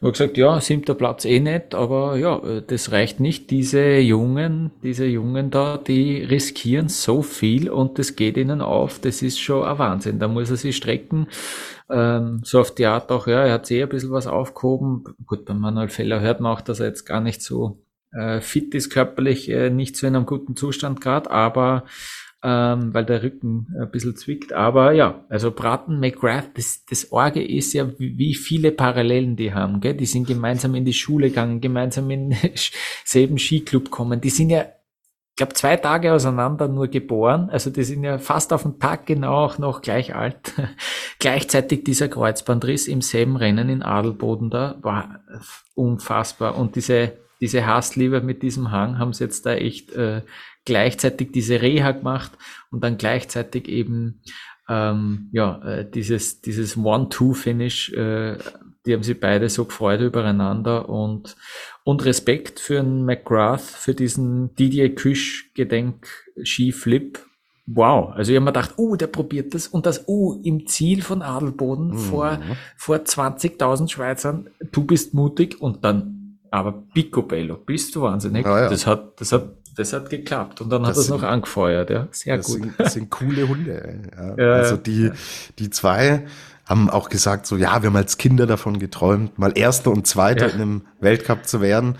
Und hat gesagt, ja, siebter Platz eh nicht, aber ja, äh, das reicht nicht. Diese Jungen, diese Jungen da, die riskieren so viel und das geht ihnen auf, das ist schon ein Wahnsinn. Da muss er sich strecken. Ähm, so auf die Art auch, ja, er hat sehr ein bisschen was aufgehoben. Gut, bei Manuel Feller hört man auch, dass er jetzt gar nicht so äh, fit ist körperlich äh, nicht so in einem guten Zustand gerade, aber ähm, weil der Rücken ein bisschen zwickt. Aber ja, also Braten, McGrath, das, das Orge ist ja, wie viele Parallelen die haben. Gell? Die sind gemeinsam in die Schule gegangen, gemeinsam in selben Skiclub kommen. Die sind ja, ich glaube, zwei Tage auseinander nur geboren. Also die sind ja fast auf den Tag genau auch noch gleich alt. Gleichzeitig dieser Kreuzbandriss im selben Rennen in Adelboden da war unfassbar. Und diese diese Hassliebe mit diesem Hang haben sie jetzt da echt äh, gleichzeitig diese Reha gemacht und dann gleichzeitig eben ähm, ja äh, dieses dieses One-Two-Finish. Äh, die haben sie beide so gefreut übereinander und und Respekt für einen McGrath für diesen Didier Küsch Gedenk Ski Flip wow. Also ich habe mir gedacht, oh, der probiert das und das, oh, im Ziel von Adelboden mhm. vor, vor 20.000 Schweizern, du bist mutig und dann, aber Picobello, bist du wahnsinnig. Ah, ja. Das hat, das hat, das hat geklappt und dann das hat es noch angefeuert, ja. Sehr das gut. Sind, das sind coole Hunde. Ja. ja also die, die zwei haben auch gesagt, so, ja, wir haben als Kinder davon geträumt, mal Erster und Zweiter in einem Weltcup zu werden.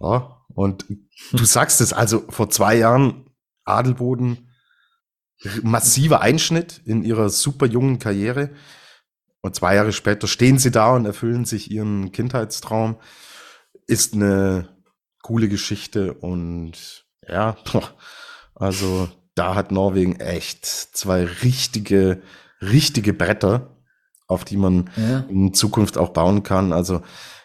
Ja, und du sagst es, also vor zwei Jahren Adelboden, massiver Einschnitt in ihrer super jungen Karriere. Und zwei Jahre später stehen sie da und erfüllen sich ihren Kindheitstraum. Ist eine coole Geschichte und ja, also da hat Norwegen echt zwei richtige, richtige Bretter, auf die man ja. in Zukunft auch bauen kann. Also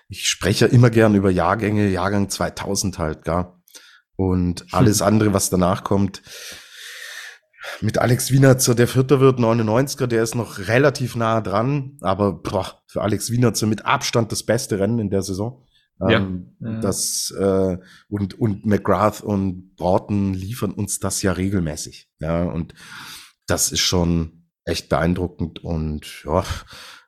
ich spreche immer gern über Jahrgänge, Jahrgang 2000 halt, gar. Und alles andere, was danach kommt, mit Alex Wiener zu der Vierter wird, 99er, der ist noch relativ nah dran, aber boah, für Alex Wiener zu mit Abstand das beste Rennen in der Saison. Ja. Ähm, ja. Das äh, und und McGrath und Broughton liefern uns das ja regelmäßig. Ja, und das ist schon echt beeindruckend. Und ja,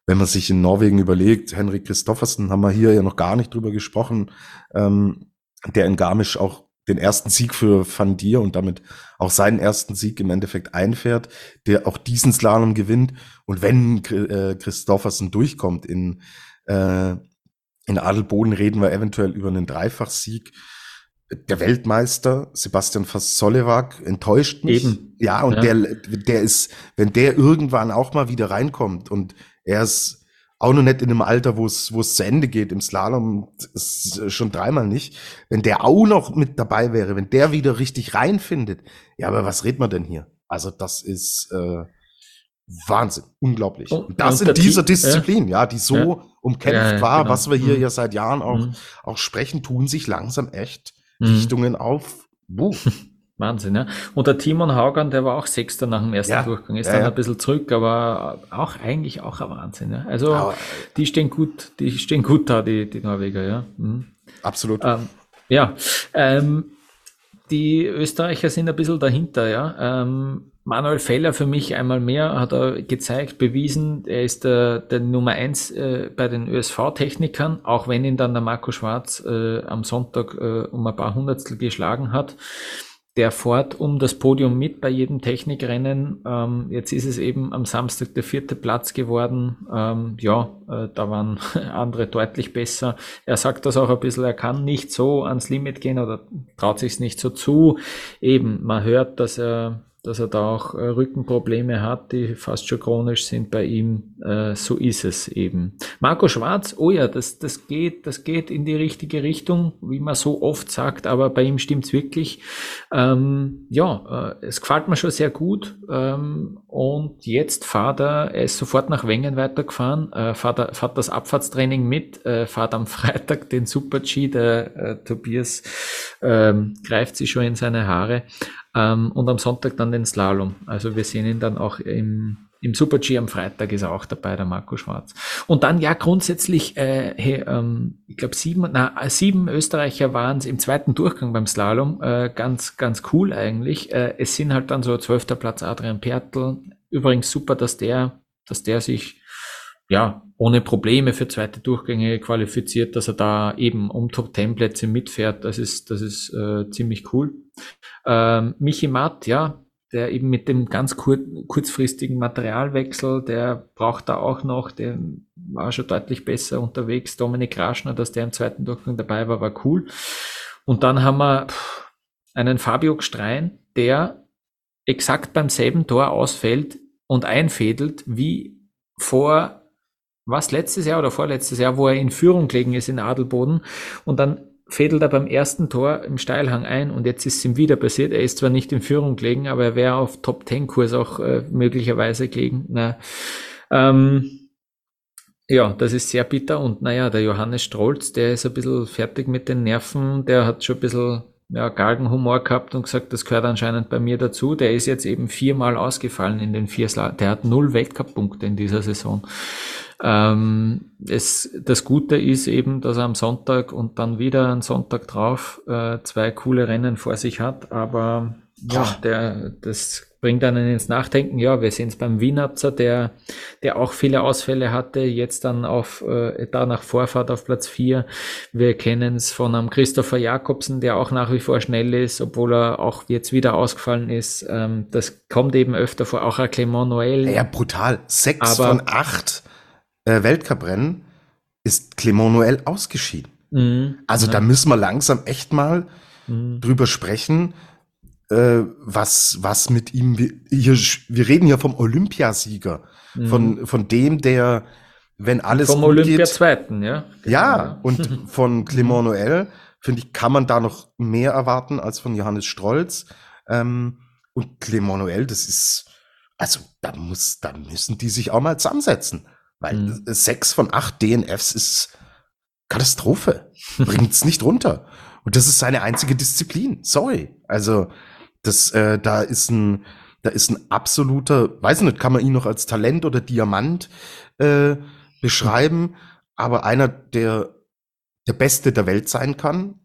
wenn man sich in Norwegen überlegt, Henrik Christoffersen haben wir hier ja noch gar nicht drüber gesprochen, ähm, der in Garmisch auch den ersten Sieg für Van Dier und damit auch seinen ersten Sieg im Endeffekt einfährt, der auch diesen Slalom gewinnt. Und wenn äh, Christoffersen durchkommt in, äh, in Adelboden, reden wir eventuell über einen Dreifachsieg. Der Weltmeister Sebastian Fasolewak enttäuscht mich. Eben. Ja, und ja. der, der ist, wenn der irgendwann auch mal wieder reinkommt und er ist auch noch nicht in einem Alter, wo es, wo es zu Ende geht im Slalom, ist schon dreimal nicht. Wenn der auch noch mit dabei wäre, wenn der wieder richtig reinfindet, ja, aber was redet man denn hier? Also das ist äh, Wahnsinn, unglaublich. Oh, und das in dieser Disziplin, ja, die so ja. umkämpft ja, war, genau. was wir hier mhm. ja seit Jahren auch, mhm. auch sprechen, tun sich langsam echt mhm. Richtungen auf. Buh. Wahnsinn, ja. Und der Timon Haugan, der war auch Sechster nach dem ersten ja, Durchgang, ist ja, dann ja. ein bisschen zurück, aber auch eigentlich auch ein Wahnsinn, ja. Also aber, die stehen gut, die stehen gut da, die, die Norweger, ja. Mhm. Absolut. Ähm, ja. Ähm, die Österreicher sind ein bisschen dahinter, ja. Ähm, Manuel Feller für mich einmal mehr hat er gezeigt, bewiesen, er ist der, der Nummer eins äh, bei den ÖSV-Technikern, auch wenn ihn dann der Marco Schwarz äh, am Sonntag äh, um ein paar Hundertstel geschlagen hat der fährt um das Podium mit bei jedem Technikrennen. Ähm, jetzt ist es eben am Samstag der vierte Platz geworden. Ähm, ja, äh, da waren andere deutlich besser. Er sagt das auch ein bisschen, er kann nicht so ans Limit gehen oder traut sich es nicht so zu. Eben, man hört, dass er dass er da auch äh, Rückenprobleme hat, die fast schon chronisch sind bei ihm. Äh, so ist es eben. Marco Schwarz, oh ja, das, das geht, das geht in die richtige Richtung, wie man so oft sagt, aber bei ihm stimmt's wirklich. Ähm, ja, äh, es gefällt mir schon sehr gut. Ähm, und jetzt fahrt er, er ist sofort nach Wengen weitergefahren, äh, fahrt, er, fahrt das Abfahrtstraining mit, äh, fahrt am Freitag den Super G, der äh, Tobias ähm, greift sich schon in seine Haare. Ähm, und am Sonntag dann den Slalom. Also wir sehen ihn dann auch im, im Super G am Freitag ist er auch dabei, der Marco Schwarz. Und dann ja grundsätzlich, äh, hey, ähm, ich glaube sieben, na, sieben Österreicher waren es im zweiten Durchgang beim Slalom. Äh, ganz, ganz cool eigentlich. Äh, es sind halt dann so zwölfter Platz Adrian Pertl. Übrigens super, dass der, dass der sich ja, ohne Probleme für zweite Durchgänge qualifiziert, dass er da eben um Top 10 Plätze mitfährt. Das ist, das ist äh, ziemlich cool. Ähm, Michi Matt, ja, der eben mit dem ganz kur kurzfristigen Materialwechsel, der braucht da auch noch, der war schon deutlich besser unterwegs. Dominik Raschner, dass der im zweiten Durchgang dabei war, war cool. Und dann haben wir einen Fabio Gstrein, der exakt beim selben Tor ausfällt und einfädelt wie vor was letztes Jahr oder vorletztes Jahr, wo er in Führung gelegen ist in Adelboden und dann fädelt er beim ersten Tor im Steilhang ein und jetzt ist es ihm wieder passiert. Er ist zwar nicht in Führung gelegen, aber er wäre auf Top Ten Kurs auch äh, möglicherweise gelegen. Na, ähm, ja, das ist sehr bitter und naja, der Johannes Strolz, der ist ein bisschen fertig mit den Nerven, der hat schon ein bisschen ja, Galgenhumor gehabt und gesagt, das gehört anscheinend bei mir dazu. Der ist jetzt eben viermal ausgefallen in den vier Sla Der hat null Weltcup-Punkte in dieser Saison. Ähm, es, das Gute ist eben, dass er am Sonntag und dann wieder einen Sonntag drauf äh, zwei coole Rennen vor sich hat, aber ja, der, das bringt einen ins Nachdenken. Ja, wir sehen es beim Wienabzer, der, der auch viele Ausfälle hatte, jetzt dann auf, äh, da nach Vorfahrt auf Platz vier. Wir kennen es von einem Christopher Jakobsen, der auch nach wie vor schnell ist, obwohl er auch jetzt wieder ausgefallen ist. Ähm, das kommt eben öfter vor, auch ein Clement Noël. Ja, brutal. Sechs Aber, von acht äh, Weltcuprennen ist Clement Noël ausgeschieden. Mhm, also ja. da müssen wir langsam echt mal mhm. drüber sprechen, äh, was, was mit ihm, wir, hier, wir reden ja vom Olympiasieger, mhm. von, von dem, der, wenn alles Vom Olympia-Zweiten, ja. Ja, und von Clement Noël, finde ich, kann man da noch mehr erwarten als von Johannes Strolz. Ähm, und Clement Noël, das ist, also da muss, da müssen die sich auch mal zusammensetzen. Weil mhm. sechs von acht DNFs ist Katastrophe. Bringt's nicht runter. Und das ist seine einzige Disziplin. Sorry. Also, das, äh, da ist ein, da ist ein absoluter, weiß nicht, kann man ihn noch als Talent oder Diamant äh, beschreiben, aber einer, der der Beste der Welt sein kann,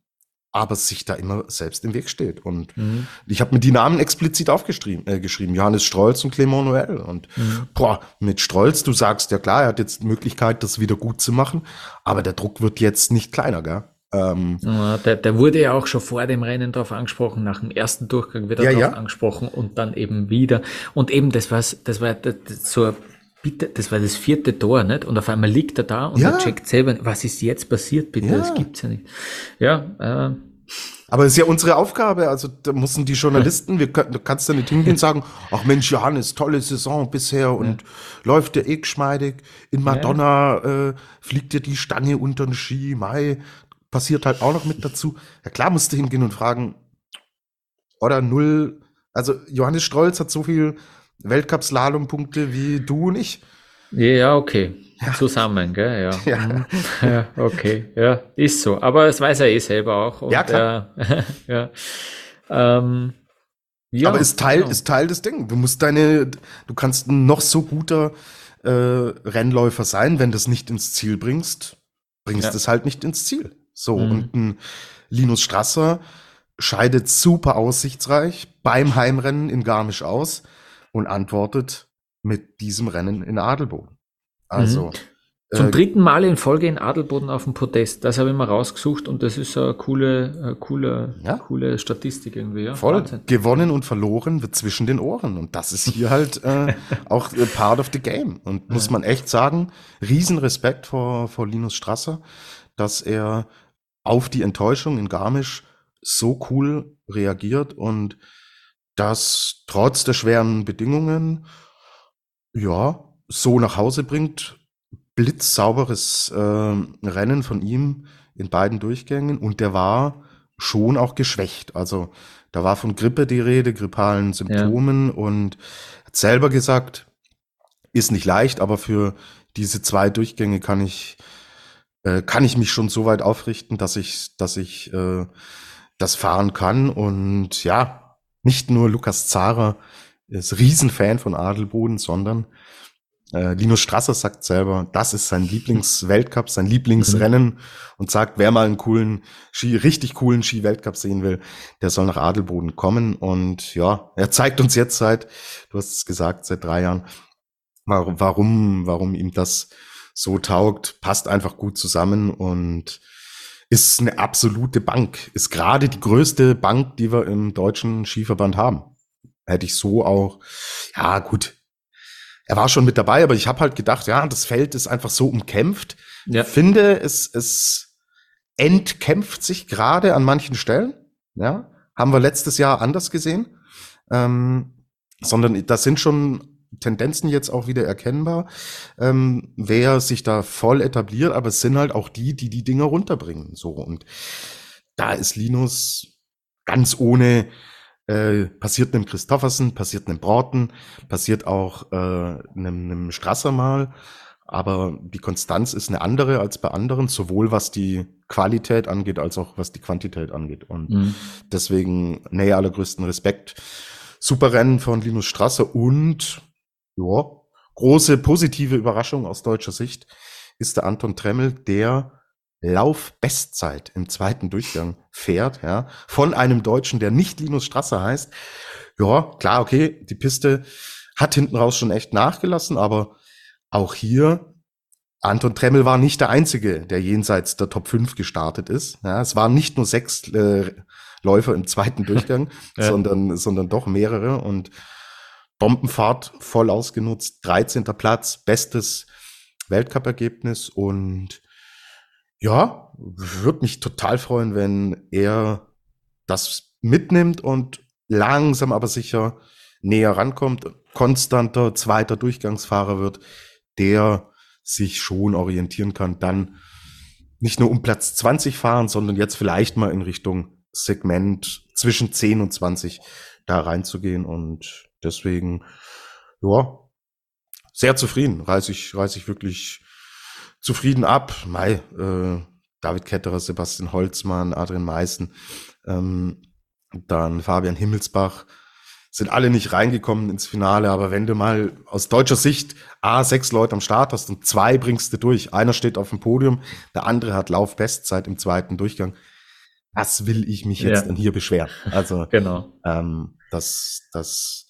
aber sich da immer selbst im Weg steht. Und mhm. ich habe mir die Namen explizit aufgeschrieben, äh, geschrieben, Johannes Strolz und Clement Noël. Und mhm. boah, mit Strolz, du sagst ja klar, er hat jetzt Möglichkeit, das wieder gut zu machen, aber der Druck wird jetzt nicht kleiner, gell? Ähm, ja, der, der wurde ja auch schon vor dem Rennen drauf angesprochen, nach dem ersten Durchgang wieder ja, drauf ja. angesprochen und dann eben wieder. Und eben, das war, das war das so bitte, das war das vierte Tor, nicht? Und auf einmal liegt er da und ja. er checkt selber, was ist jetzt passiert, bitte? Ja. Das gibt's ja nicht. Ja, äh, aber es ist ja unsere Aufgabe, also da mussten die Journalisten, wir können, du kannst ja nicht hingehen und sagen, ach Mensch, Johannes, tolle Saison bisher und ja. läuft ja eh geschmeidig. In Madonna ja. äh, fliegt dir die Stange unter den Ski, Mai, passiert halt auch noch mit dazu. Ja klar musst du hingehen und fragen, oder null, also Johannes Strolz hat so viel Weltcup-Slalom-Punkte wie du und ich. Ja, okay. Ja. Zusammen, gell? Ja. Ja. Mhm. ja. Okay, ja, ist so. Aber das weiß er eh selber auch. Und, ja, klar. Äh, ja. Ähm, ja, Aber ist Teil, genau. ist Teil des Ding. Du musst deine, du kannst noch so guter äh, Rennläufer sein, wenn du es nicht ins Ziel bringst, bringst es halt nicht ins Ziel. So, mhm. und ein Linus Strasser scheidet super aussichtsreich beim Heimrennen in Garmisch aus und antwortet mit diesem Rennen in Adelboden. Also. Mhm. Zum äh, dritten Mal in Folge in Adelboden auf dem Podest. Das habe ich mal rausgesucht und das ist eine coole, eine coole, ja? coole Statistik irgendwie. Ja? Voll. Wahnsinn. Gewonnen und verloren wird zwischen den Ohren. Und das ist hier halt äh, auch part of the game. Und muss man echt sagen, Riesenrespekt vor, vor Linus Strasser, dass er auf die Enttäuschung in Garmisch so cool reagiert und das trotz der schweren Bedingungen ja so nach Hause bringt. Blitzsauberes äh, Rennen von ihm in beiden Durchgängen und der war schon auch geschwächt. Also da war von Grippe die Rede, grippalen Symptomen ja. und hat selber gesagt, ist nicht leicht, aber für diese zwei Durchgänge kann ich äh, kann ich mich schon so weit aufrichten, dass ich, dass ich äh, das fahren kann. Und ja, nicht nur Lukas Zara ist Riesenfan von Adelboden, sondern äh, Linus Strasser sagt selber, das ist sein Lieblingsweltcup, sein Lieblingsrennen mhm. und sagt, wer mal einen coolen Ski, richtig coolen Ski-Weltcup sehen will, der soll nach Adelboden kommen. Und ja, er zeigt uns jetzt seit, du hast es gesagt, seit drei Jahren, warum, warum ihm das so taugt, passt einfach gut zusammen und ist eine absolute Bank. Ist gerade die größte Bank, die wir im deutschen Skiverband haben. Hätte ich so auch, ja gut, er war schon mit dabei, aber ich habe halt gedacht, ja, das Feld ist einfach so umkämpft. Ja. Finde, es, es entkämpft sich gerade an manchen Stellen. Ja, haben wir letztes Jahr anders gesehen. Ähm, sondern das sind schon Tendenzen jetzt auch wieder erkennbar, ähm, wer sich da voll etabliert, aber es sind halt auch die, die die Dinger runterbringen. So und da ist Linus ganz ohne äh, passiert einem Christoffersen, passiert einem Broughton, passiert auch äh, einem, einem Strasser mal, aber die Konstanz ist eine andere als bei anderen, sowohl was die Qualität angeht, als auch was die Quantität angeht. Und mhm. deswegen, nee, allergrößten Respekt. Super Rennen von Linus Strasser und ja, große positive Überraschung aus deutscher Sicht ist der Anton Tremmel, der Laufbestzeit im zweiten Durchgang fährt, ja, von einem Deutschen, der nicht Linus Strasser heißt. Ja, klar, okay, die Piste hat hinten raus schon echt nachgelassen, aber auch hier Anton Tremmel war nicht der Einzige, der jenseits der Top 5 gestartet ist. Ja, es waren nicht nur sechs äh, Läufer im zweiten Durchgang, ja. sondern, sondern doch mehrere und Bombenfahrt voll ausgenutzt, 13. Platz, bestes Weltcup-Ergebnis und ja, würde mich total freuen, wenn er das mitnimmt und langsam aber sicher näher rankommt, konstanter zweiter Durchgangsfahrer wird, der sich schon orientieren kann, dann nicht nur um Platz 20 fahren, sondern jetzt vielleicht mal in Richtung Segment zwischen 10 und 20 da reinzugehen und deswegen, ja, sehr zufrieden, reiße ich, reiße ich wirklich zufrieden ab. Mai, äh, David Ketterer, Sebastian Holzmann, Adrian Meißen, ähm, dann Fabian Himmelsbach, sind alle nicht reingekommen ins Finale, aber wenn du mal aus deutscher Sicht A, sechs Leute am Start hast und zwei bringst du durch, einer steht auf dem Podium, der andere hat Laufbestzeit im zweiten Durchgang, was will ich mich jetzt ja. denn hier beschweren? Also, genau. ähm, das, das,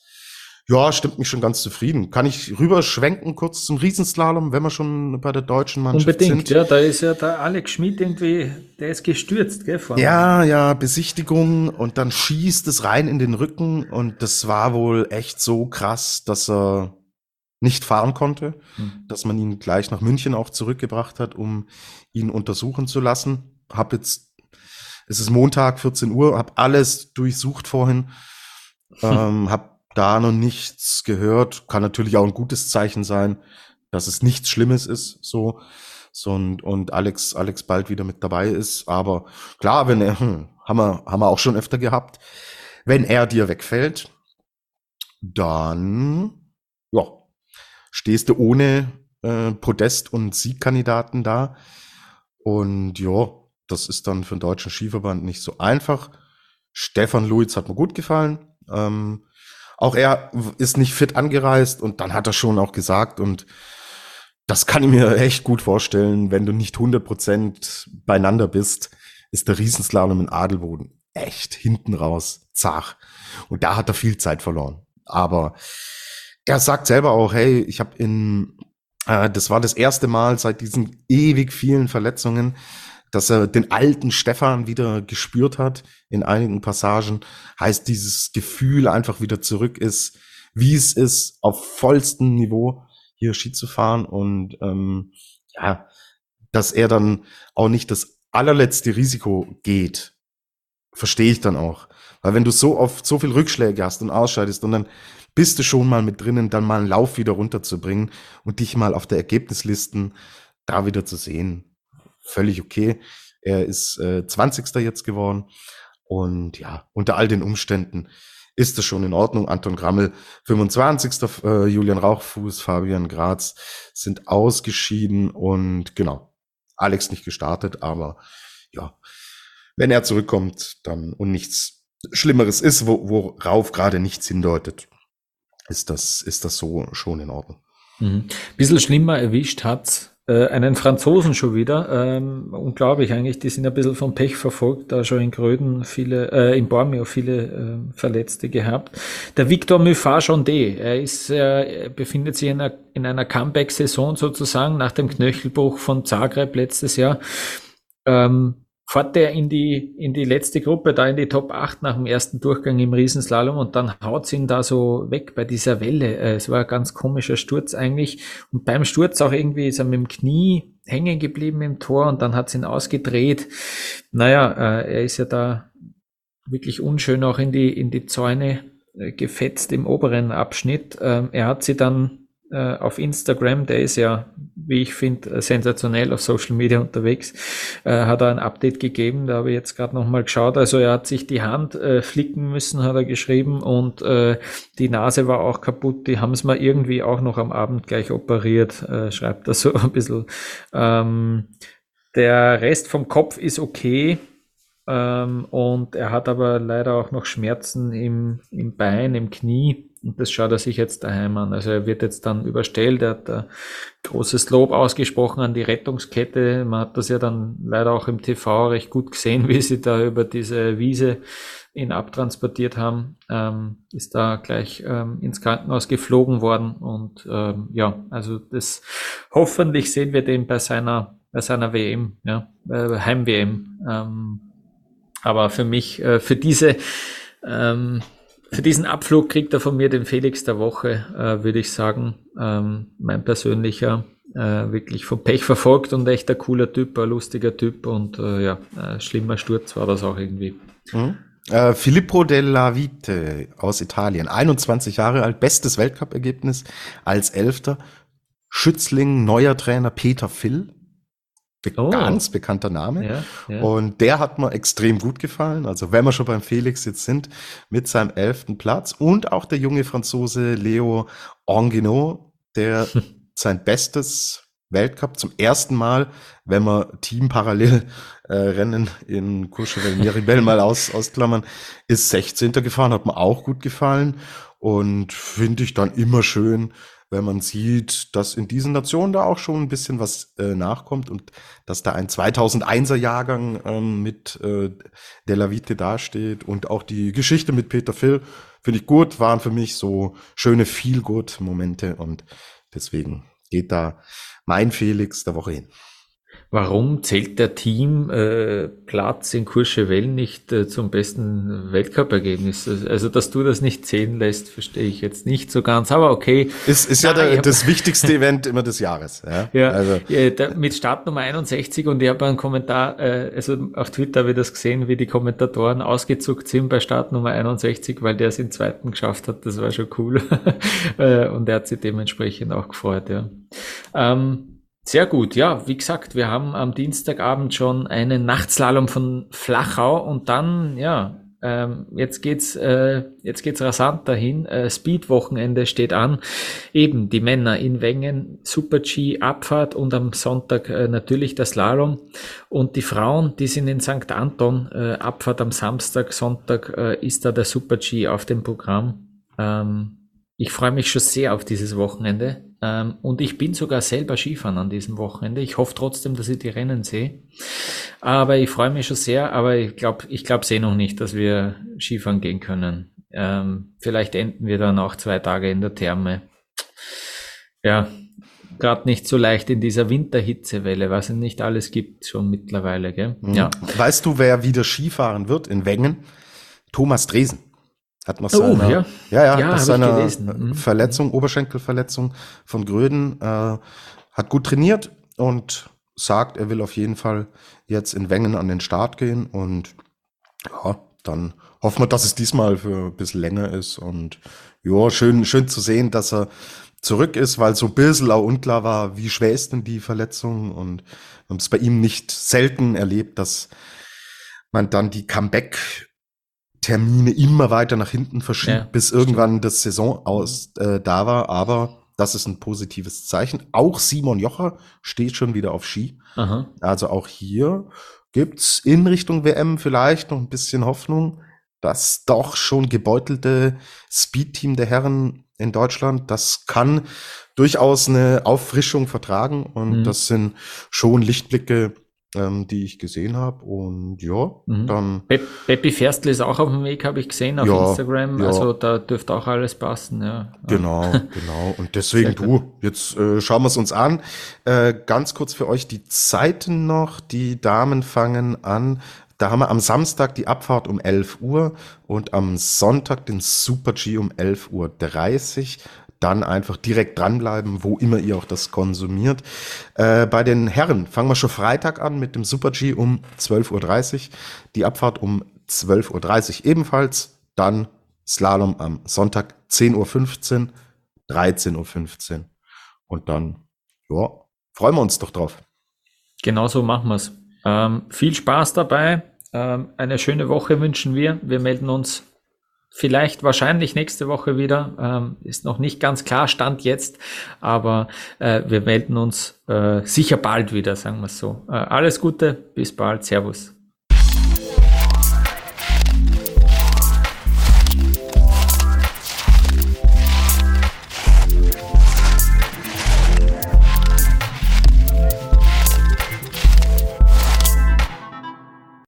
ja, stimmt mich schon ganz zufrieden. Kann ich rüberschwenken kurz zum Riesenslalom, wenn wir schon bei der deutschen Mannschaft Unbedingt, sind? ja, da ist ja der Alex Schmidt irgendwie, der ist gestürzt, gell? Vorne. Ja, ja, Besichtigung und dann schießt es rein in den Rücken und das war wohl echt so krass, dass er nicht fahren konnte, hm. dass man ihn gleich nach München auch zurückgebracht hat, um ihn untersuchen zu lassen. Hab jetzt, es ist Montag, 14 Uhr, hab alles durchsucht vorhin, ähm, hab da noch nichts gehört. Kann natürlich auch ein gutes Zeichen sein, dass es nichts Schlimmes ist, so. so und, und Alex, Alex bald wieder mit dabei ist. Aber klar, wenn er, hm, haben wir, haben wir auch schon öfter gehabt. Wenn er dir wegfällt, dann, ja, stehst du ohne äh, Podest- und Siegkandidaten da. Und ja, das ist dann für den deutschen Skiverband nicht so einfach. Stefan Luiz hat mir gut gefallen. Ähm, auch er ist nicht fit angereist und dann hat er schon auch gesagt und das kann ich mir echt gut vorstellen, wenn du nicht 100% beieinander bist, ist der Riesenslalom in Adelboden echt hinten raus zach. Und da hat er viel Zeit verloren. Aber er sagt selber auch, hey, ich habe in, äh, das war das erste Mal seit diesen ewig vielen Verletzungen, dass er den alten Stefan wieder gespürt hat in einigen Passagen, heißt dieses Gefühl einfach wieder zurück ist, wie es ist, auf vollstem Niveau hier Ski zu fahren und ähm, ja, dass er dann auch nicht das allerletzte Risiko geht, verstehe ich dann auch. Weil wenn du so oft so viel Rückschläge hast und ausscheidest und dann bist du schon mal mit drinnen, dann mal einen Lauf wieder runterzubringen und dich mal auf der Ergebnislisten da wieder zu sehen völlig okay. Er ist äh, 20. jetzt geworden. Und ja, unter all den Umständen ist es schon in Ordnung. Anton Grammel 25. Äh, Julian Rauchfuß, Fabian Graz sind ausgeschieden und genau, Alex nicht gestartet, aber ja, wenn er zurückkommt, dann und nichts Schlimmeres ist, wo, worauf gerade nichts hindeutet, ist das, ist das so schon in Ordnung. Mhm. Bisschen schlimmer erwischt hat's äh, einen Franzosen schon wieder. Ähm, unglaublich eigentlich, die sind ein bisschen vom Pech verfolgt, da schon in Gröden viele, äh, in Bormio viele äh, Verletzte gehabt. Der Victor Muffat-Jondé, er ist, er befindet sich in einer, in einer Comeback-Saison sozusagen nach dem Knöchelbruch von Zagreb letztes Jahr. Ähm, fährt der in die, in die letzte Gruppe, da in die Top 8 nach dem ersten Durchgang im Riesenslalom und dann haut ihn da so weg bei dieser Welle. Äh, es war ein ganz komischer Sturz eigentlich. Und beim Sturz auch irgendwie ist er mit dem Knie hängen geblieben im Tor und dann hat es ihn ausgedreht. Naja, äh, er ist ja da wirklich unschön auch in die, in die Zäune äh, gefetzt im oberen Abschnitt. Ähm, er hat sie dann äh, auf Instagram, der ist ja, wie ich finde, sensationell auf Social Media unterwegs, äh, hat er ein Update gegeben, da habe ich jetzt gerade nochmal geschaut. Also er hat sich die Hand äh, flicken müssen, hat er geschrieben, und äh, die Nase war auch kaputt. Die haben es mal irgendwie auch noch am Abend gleich operiert, äh, schreibt er so ein bisschen. Ähm, der Rest vom Kopf ist okay. Ähm, und er hat aber leider auch noch Schmerzen im, im Bein, im Knie und das schaut er sich jetzt daheim an. Also er wird jetzt dann überstellt, er hat großes Lob ausgesprochen an die Rettungskette. Man hat das ja dann leider auch im TV recht gut gesehen, wie sie da über diese Wiese ihn abtransportiert haben, ähm, ist da gleich ähm, ins Krankenhaus geflogen worden und ähm, ja, also das hoffentlich sehen wir den bei seiner bei seiner WM, ja, äh, Heim-WM. Ähm, aber für mich, äh, für diese ähm, für diesen Abflug kriegt er von mir den Felix der Woche, äh, würde ich sagen. Ähm, mein persönlicher, äh, wirklich vom Pech verfolgt und echt ein cooler Typ, ein lustiger Typ und äh, ja, schlimmer Sturz war das auch irgendwie. Mhm. Äh, Filippo della Vite aus Italien, 21 Jahre alt, bestes Weltcup-Ergebnis als Elfter. Schützling, neuer Trainer Peter Phil, Be oh. ganz bekannter Name. Ja, ja. Und der hat mir extrem gut gefallen. Also wenn wir schon beim Felix jetzt sind, mit seinem elften Platz und auch der junge Franzose Leo Anguino, der sein bestes Weltcup zum ersten Mal, wenn wir Teamparallel äh, Rennen in Courchevel Miribel mal aus, ausklammern, ist 16. gefahren, hat mir auch gut gefallen und finde ich dann immer schön, wenn man sieht, dass in diesen Nationen da auch schon ein bisschen was äh, nachkommt und dass da ein 2001er Jahrgang ähm, mit äh, Della Vite dasteht und auch die Geschichte mit Peter Phil finde ich gut, waren für mich so schöne Feel-Good-Momente und deswegen geht da mein Felix der Woche hin. Warum zählt der Teamplatz äh, in Courchevel nicht äh, zum besten Weltcup-Ergebnis? Also, dass du das nicht zählen lässt, verstehe ich jetzt nicht so ganz, aber okay. Ist, ist ja der, das wichtigste Event immer des Jahres. Ja, ja, also. ja da, mit Startnummer 61 und ich habe einen Kommentar, äh, also auf Twitter habe ich das gesehen, wie die Kommentatoren ausgezuckt sind bei Startnummer 61, weil der es in zweiten geschafft hat, das war schon cool. Äh, und er hat sich dementsprechend auch gefreut, ja. Ähm, sehr gut, ja, wie gesagt, wir haben am Dienstagabend schon einen Nachtslalom von Flachau und dann, ja, ähm, jetzt geht's, äh, jetzt geht's rasant dahin. Äh, Speed-Wochenende steht an. Eben die Männer in Wengen, Super G, Abfahrt und am Sonntag äh, natürlich der Slalom. Und die Frauen, die sind in St. Anton, äh, Abfahrt am Samstag, Sonntag äh, ist da der Super G auf dem Programm. Ähm, ich freue mich schon sehr auf dieses Wochenende. Ähm, und ich bin sogar selber Skifahren an diesem Wochenende. Ich hoffe trotzdem, dass ich die Rennen sehe. Aber ich freue mich schon sehr, aber ich glaube, ich glaube eh noch nicht, dass wir Skifahren gehen können. Ähm, vielleicht enden wir dann auch zwei Tage in der Therme. Ja, gerade nicht so leicht in dieser Winterhitzewelle, was es nicht alles gibt schon mittlerweile. Gell? Mhm. Ja. Weißt du, wer wieder Skifahren wird in Wengen? Thomas Dresen. Hat nach oh, seiner, ja. ja, ja, ja nach seiner mhm. Verletzung, Oberschenkelverletzung von Gröden, äh, hat gut trainiert und sagt, er will auf jeden Fall jetzt in Wengen an den Start gehen und ja, dann hoffen wir, dass es diesmal für ein bisschen länger ist und ja, schön, schön zu sehen, dass er zurück ist, weil so ein bisschen auch unklar war, wie schwer ist denn die Verletzung und haben es bei ihm nicht selten erlebt, dass man dann die Comeback Termine immer weiter nach hinten verschiebt, ja, bis irgendwann stimmt. das Saison aus äh, da war. Aber das ist ein positives Zeichen. Auch Simon Jocher steht schon wieder auf Ski. Aha. Also auch hier gibt's in Richtung WM vielleicht noch ein bisschen Hoffnung. Das doch schon gebeutelte Speedteam der Herren in Deutschland, das kann durchaus eine Auffrischung vertragen und mhm. das sind schon Lichtblicke, ähm, die ich gesehen habe. Und ja, mhm. dann. Be Beppi Ferstl ist auch auf dem Weg, habe ich gesehen, auf ja, Instagram. Ja. Also da dürfte auch alles passen, ja. Genau, genau. Und deswegen du, jetzt äh, schauen wir es uns an. Äh, ganz kurz für euch die Zeiten noch. Die Damen fangen an. Da haben wir am Samstag die Abfahrt um 11 Uhr und am Sonntag den Super G um 11.30 Uhr dann einfach direkt dranbleiben, wo immer ihr auch das konsumiert. Äh, bei den Herren fangen wir schon Freitag an mit dem Super G um 12.30 Uhr, die Abfahrt um 12.30 Uhr ebenfalls, dann Slalom am Sonntag 10.15 Uhr, 13.15 Uhr und dann, ja, freuen wir uns doch drauf. Genauso machen wir's. Ähm, viel Spaß dabei. Ähm, eine schöne Woche wünschen wir. Wir melden uns Vielleicht wahrscheinlich nächste Woche wieder. Ähm, ist noch nicht ganz klar, Stand jetzt, aber äh, wir melden uns äh, sicher bald wieder, sagen wir es so. Äh, alles Gute, bis bald, Servus.